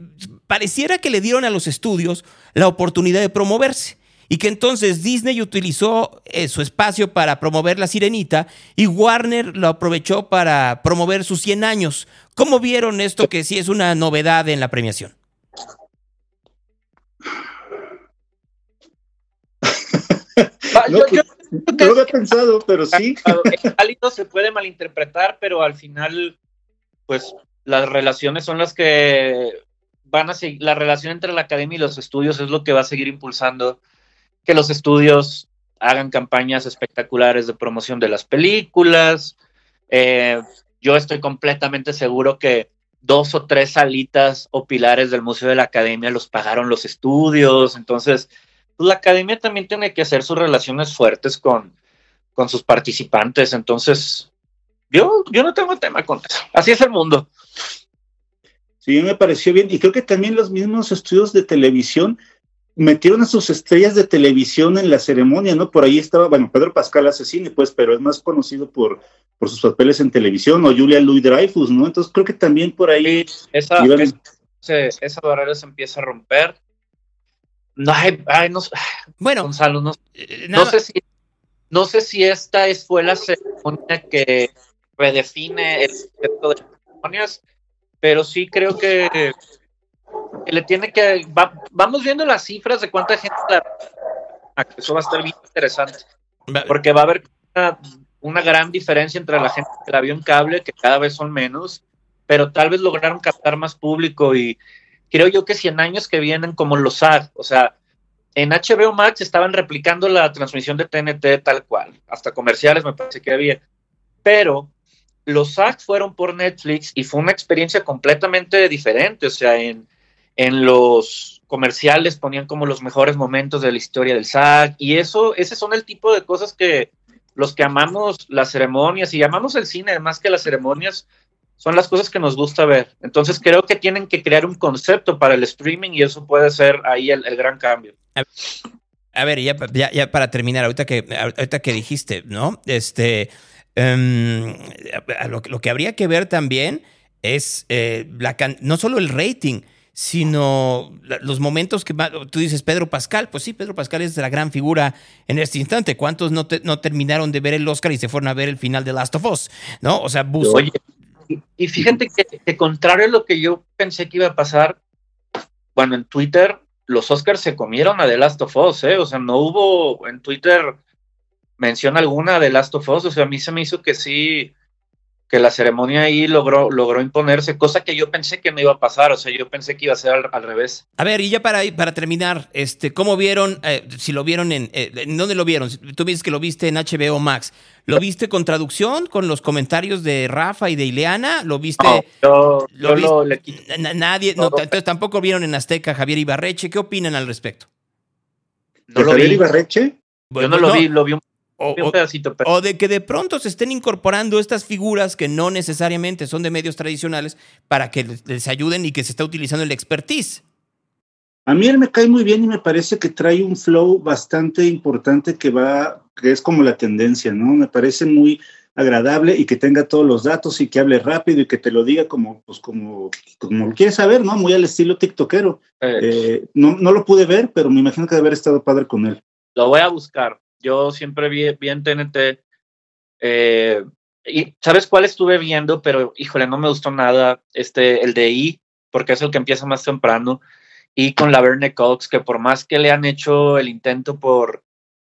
pareciera que le dieron a los estudios la oportunidad de promoverse y que entonces Disney utilizó eh, su espacio para promover La Sirenita y Warner lo aprovechó para promover sus 100 años. ¿Cómo vieron esto que sí es una novedad en la premiación? <laughs> no, lo he pensado, pero sí. <laughs> El se puede malinterpretar, pero al final, pues las relaciones son las que van a seguir, la relación entre la academia y los estudios es lo que va a seguir impulsando que los estudios hagan campañas espectaculares de promoción de las películas. Eh, yo estoy completamente seguro que dos o tres salitas o pilares del Museo de la Academia los pagaron los estudios. Entonces, pues, la Academia también tiene que hacer sus relaciones fuertes con, con sus participantes. Entonces, yo, yo no tengo tema con eso. Así es el mundo. Sí, me pareció bien. Y creo que también los mismos estudios de televisión metieron a sus estrellas de televisión en la ceremonia, ¿no? Por ahí estaba, bueno, Pedro Pascal hace cine, pues, pero es más conocido por, por sus papeles en televisión, o Julia Louis Dreyfus, ¿no? Entonces creo que también por ahí... esa, esa, barrera se empieza a romper. No, ay, no, bueno, Gonzalo, no, eh, no, sé si, no sé si esta es, fue la ceremonia que redefine el concepto de ceremonias, pero sí creo que que le tiene que. vamos viendo las cifras de cuánta gente la. Eso va a estar bien interesante. Porque va a haber una, gran diferencia entre la gente que la vio en cable, que cada vez son menos, pero tal vez lograron captar más público. Y creo yo que si en años que vienen, como los SAG, o sea, en HBO Max estaban replicando la transmisión de TNT tal cual, hasta comerciales me parece que había. Pero los SAG fueron por Netflix y fue una experiencia completamente diferente. O sea, en, en los comerciales ponían como los mejores momentos de la historia del SAC y eso, ese son el tipo de cosas que los que amamos las ceremonias y amamos el cine, además que las ceremonias son las cosas que nos gusta ver. Entonces creo que tienen que crear un concepto para el streaming y eso puede ser ahí el, el gran cambio. A ver, ya, ya, ya, para terminar, ahorita que, ahorita que dijiste, ¿no? Este, um, lo, lo, que habría que ver también es eh, la no solo el rating, sino los momentos que tú dices Pedro Pascal, pues sí, Pedro Pascal es la gran figura en este instante. ¿Cuántos no, te, no terminaron de ver el Oscar y se fueron a ver el final de Last of Us? ¿No? O sea, busca. Oye, y, fíjate que, que, contrario a lo que yo pensé que iba a pasar, bueno, en Twitter los Oscars se comieron a The Last of Us, ¿eh? O sea, no hubo en Twitter mención alguna de Last of Us, o sea, a mí se me hizo que sí, que la ceremonia ahí logró, logró imponerse, cosa que yo pensé que no iba a pasar, o sea, yo pensé que iba a ser al, al revés. A ver, y ya para, para terminar, este, ¿cómo vieron, eh, si lo vieron en, eh, ¿en dónde lo vieron? Tú dices que lo viste en HBO Max, ¿lo viste con traducción, con los comentarios de Rafa y de Ileana? ¿Lo viste? No, yo, ¿lo yo viste? Lo, nadie, no, entonces tampoco vieron en Azteca Javier Ibarreche, ¿qué opinan al respecto? No lo Javier vi. Ibarreche? Bueno, yo no lo vi, lo vi un o, un pedacito, pero... o, de que de pronto se estén incorporando estas figuras que no necesariamente son de medios tradicionales para que les, ayuden y que se está utilizando el expertise. A mí él me cae muy bien y me parece que trae un flow bastante importante que va, que es como la tendencia, ¿no? Me parece muy agradable y que tenga todos los datos y que hable rápido y que te lo diga como, pues como, como lo quieres saber, ¿no? Muy al estilo tiktokero. Eh. Eh, no, no lo pude ver, pero me imagino que debe haber estado padre con él. Lo voy a buscar. Yo siempre vi, vi en TNT. Eh, y ¿sabes cuál estuve viendo? Pero híjole, no me gustó nada. Este, el de I, porque es el que empieza más temprano. Y con la Verne Cox, que por más que le han hecho el intento por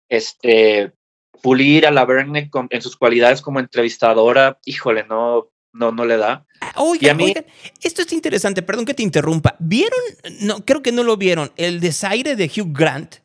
este pulir a la Verne con, en sus cualidades como entrevistadora, híjole, no, no, no le da. Oigan, y a mí, oigan, esto es interesante, perdón que te interrumpa. ¿Vieron? No, creo que no lo vieron. El desaire de Hugh Grant.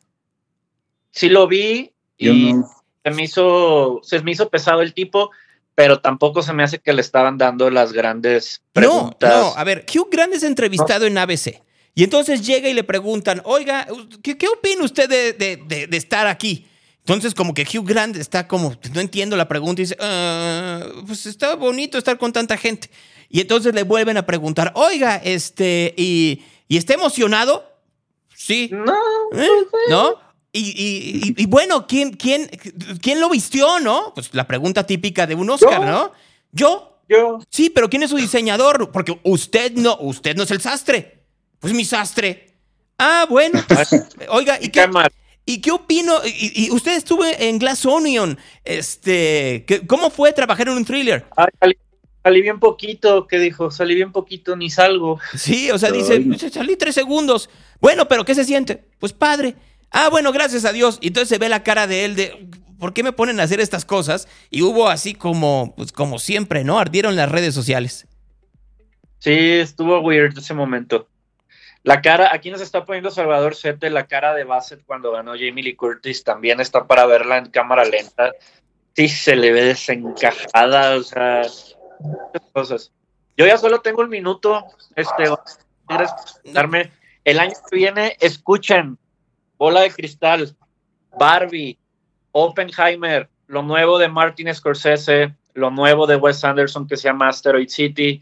Sí lo vi, y no. se me hizo se me hizo pesado el tipo pero tampoco se me hace que le estaban dando las grandes preguntas. No, no, a ver, Hugh Grant es entrevistado no. en ABC. Y entonces llega y le preguntan, oiga, ¿qué, qué opina usted de, de, de, de, estar aquí? Entonces como que Hugh Grant está como, no entiendo la pregunta y dice, uh, pues está bonito estar con tanta gente. Y entonces le vuelven a preguntar, oiga, este, ¿y, y está emocionado? Sí. No. ¿Eh? ¿No? Y, y, y, bueno, ¿quién, quién, ¿quién lo vistió, no? Pues la pregunta típica de un Oscar, ¿Yo? ¿no? ¿Yo? Yo. Sí, pero ¿quién es su diseñador? Porque usted no, usted no es el sastre. Pues mi sastre. Ah, bueno. Pues, <laughs> oiga, ¿y qué, ¿y qué opino? Y, usted estuvo en Glass Onion. Este, ¿Cómo fue trabajar en un thriller? Ay, salí, salí, bien poquito, ¿qué dijo? Salí bien poquito, ni salgo. Sí, o sea, dice, salí tres segundos. Bueno, pero ¿qué se siente? Pues padre. Ah, bueno, gracias a Dios. Y entonces se ve la cara de él de, ¿por qué me ponen a hacer estas cosas? Y hubo así como, pues como siempre, ¿no? Ardieron las redes sociales. Sí, estuvo weird ese momento. La cara, aquí nos está poniendo Salvador Sete, la cara de Bassett cuando ganó Jamie Lee Curtis también está para verla en cámara lenta. Sí, se le ve desencajada, o sea, muchas cosas. Yo ya solo tengo un minuto, este, darme el año que viene, escuchen, Bola de Cristal, Barbie, Oppenheimer, lo nuevo de Martin Scorsese, lo nuevo de Wes Anderson que se llama Asteroid City,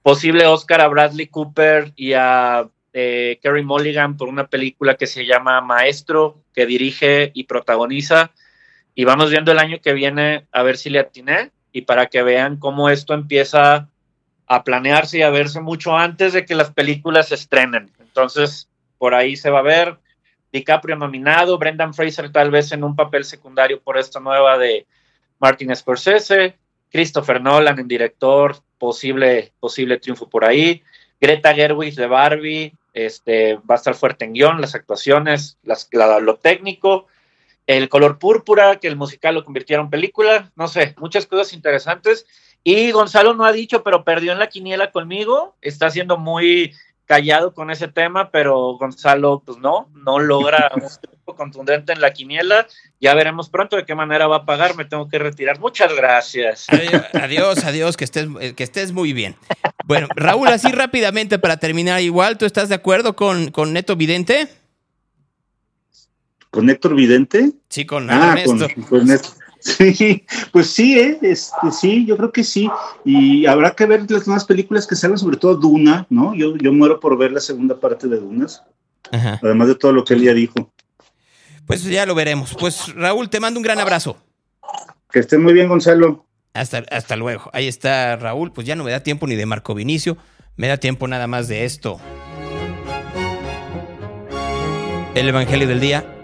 posible Oscar a Bradley Cooper y a eh, Kerry Mulligan por una película que se llama Maestro, que dirige y protagoniza. Y vamos viendo el año que viene a ver si le atiné y para que vean cómo esto empieza a planearse y a verse mucho antes de que las películas se estrenen. Entonces, por ahí se va a ver. DiCaprio nominado, Brendan Fraser tal vez en un papel secundario por esta nueva de Martin Scorsese, Christopher Nolan en director, posible, posible triunfo por ahí, Greta Gerwig de Barbie, este, va a estar fuerte en guion, las actuaciones, la, lo técnico, el color púrpura, que el musical lo convirtiera en película, no sé, muchas cosas interesantes. Y Gonzalo no ha dicho, pero perdió en la quiniela conmigo, está siendo muy callado con ese tema, pero Gonzalo, pues no, no logra <laughs> un triunfo contundente en la quiniela. Ya veremos pronto de qué manera va a pagar. Me tengo que retirar. Muchas gracias. Adiós, adiós, que estés, que estés muy bien. Bueno, Raúl, así rápidamente para terminar, igual, ¿tú estás de acuerdo con, con Neto Vidente? ¿Con Héctor Vidente? Sí, con ah, Ernesto. Con, con Ernesto. Sí, pues sí, ¿eh? este, sí, yo creo que sí. Y habrá que ver las demás películas que salgan, sobre todo Duna, ¿no? Yo, yo muero por ver la segunda parte de Dunas. Además de todo lo que él ya dijo. Pues ya lo veremos. Pues Raúl, te mando un gran abrazo. Que estés muy bien, Gonzalo. Hasta, hasta luego. Ahí está Raúl. Pues ya no me da tiempo ni de Marco Vinicio. Me da tiempo nada más de esto. El Evangelio del Día.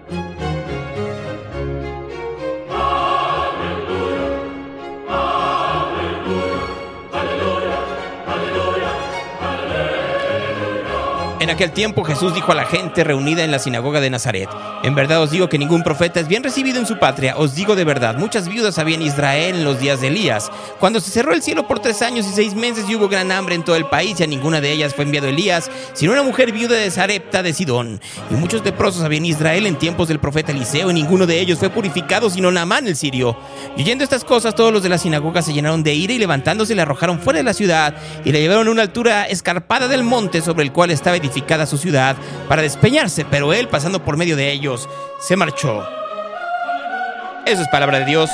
En aquel tiempo Jesús dijo a la gente reunida en la sinagoga de Nazaret, en verdad os digo que ningún profeta es bien recibido en su patria, os digo de verdad, muchas viudas había en Israel en los días de Elías, cuando se cerró el cielo por tres años y seis meses y hubo gran hambre en todo el país y a ninguna de ellas fue enviado Elías, sino una mujer viuda de Sarepta de Sidón. Y muchos leprosos había en Israel en tiempos del profeta Eliseo y ninguno de ellos fue purificado sino Naamán el sirio. Y oyendo estas cosas todos los de la sinagoga se llenaron de ira y levantándose le arrojaron fuera de la ciudad y le llevaron a una altura escarpada del monte sobre el cual estaba edificado su ciudad para despeñarse, pero él, pasando por medio de ellos, se marchó. Eso es palabra de Dios.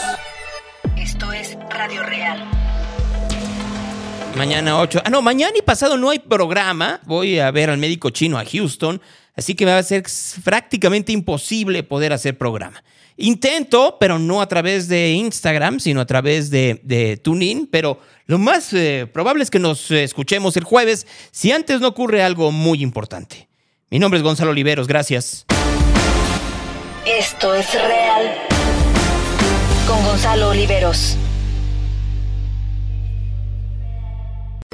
Esto es Radio Real. Mañana 8. Ah, no, mañana y pasado no hay programa. Voy a ver al médico chino a Houston. Así que me va a ser prácticamente imposible poder hacer programa. Intento, pero no a través de Instagram, sino a través de, de TuneIn. Pero lo más eh, probable es que nos escuchemos el jueves, si antes no ocurre algo muy importante. Mi nombre es Gonzalo Oliveros, gracias. Esto es real. Con Gonzalo Oliveros.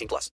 18 plus.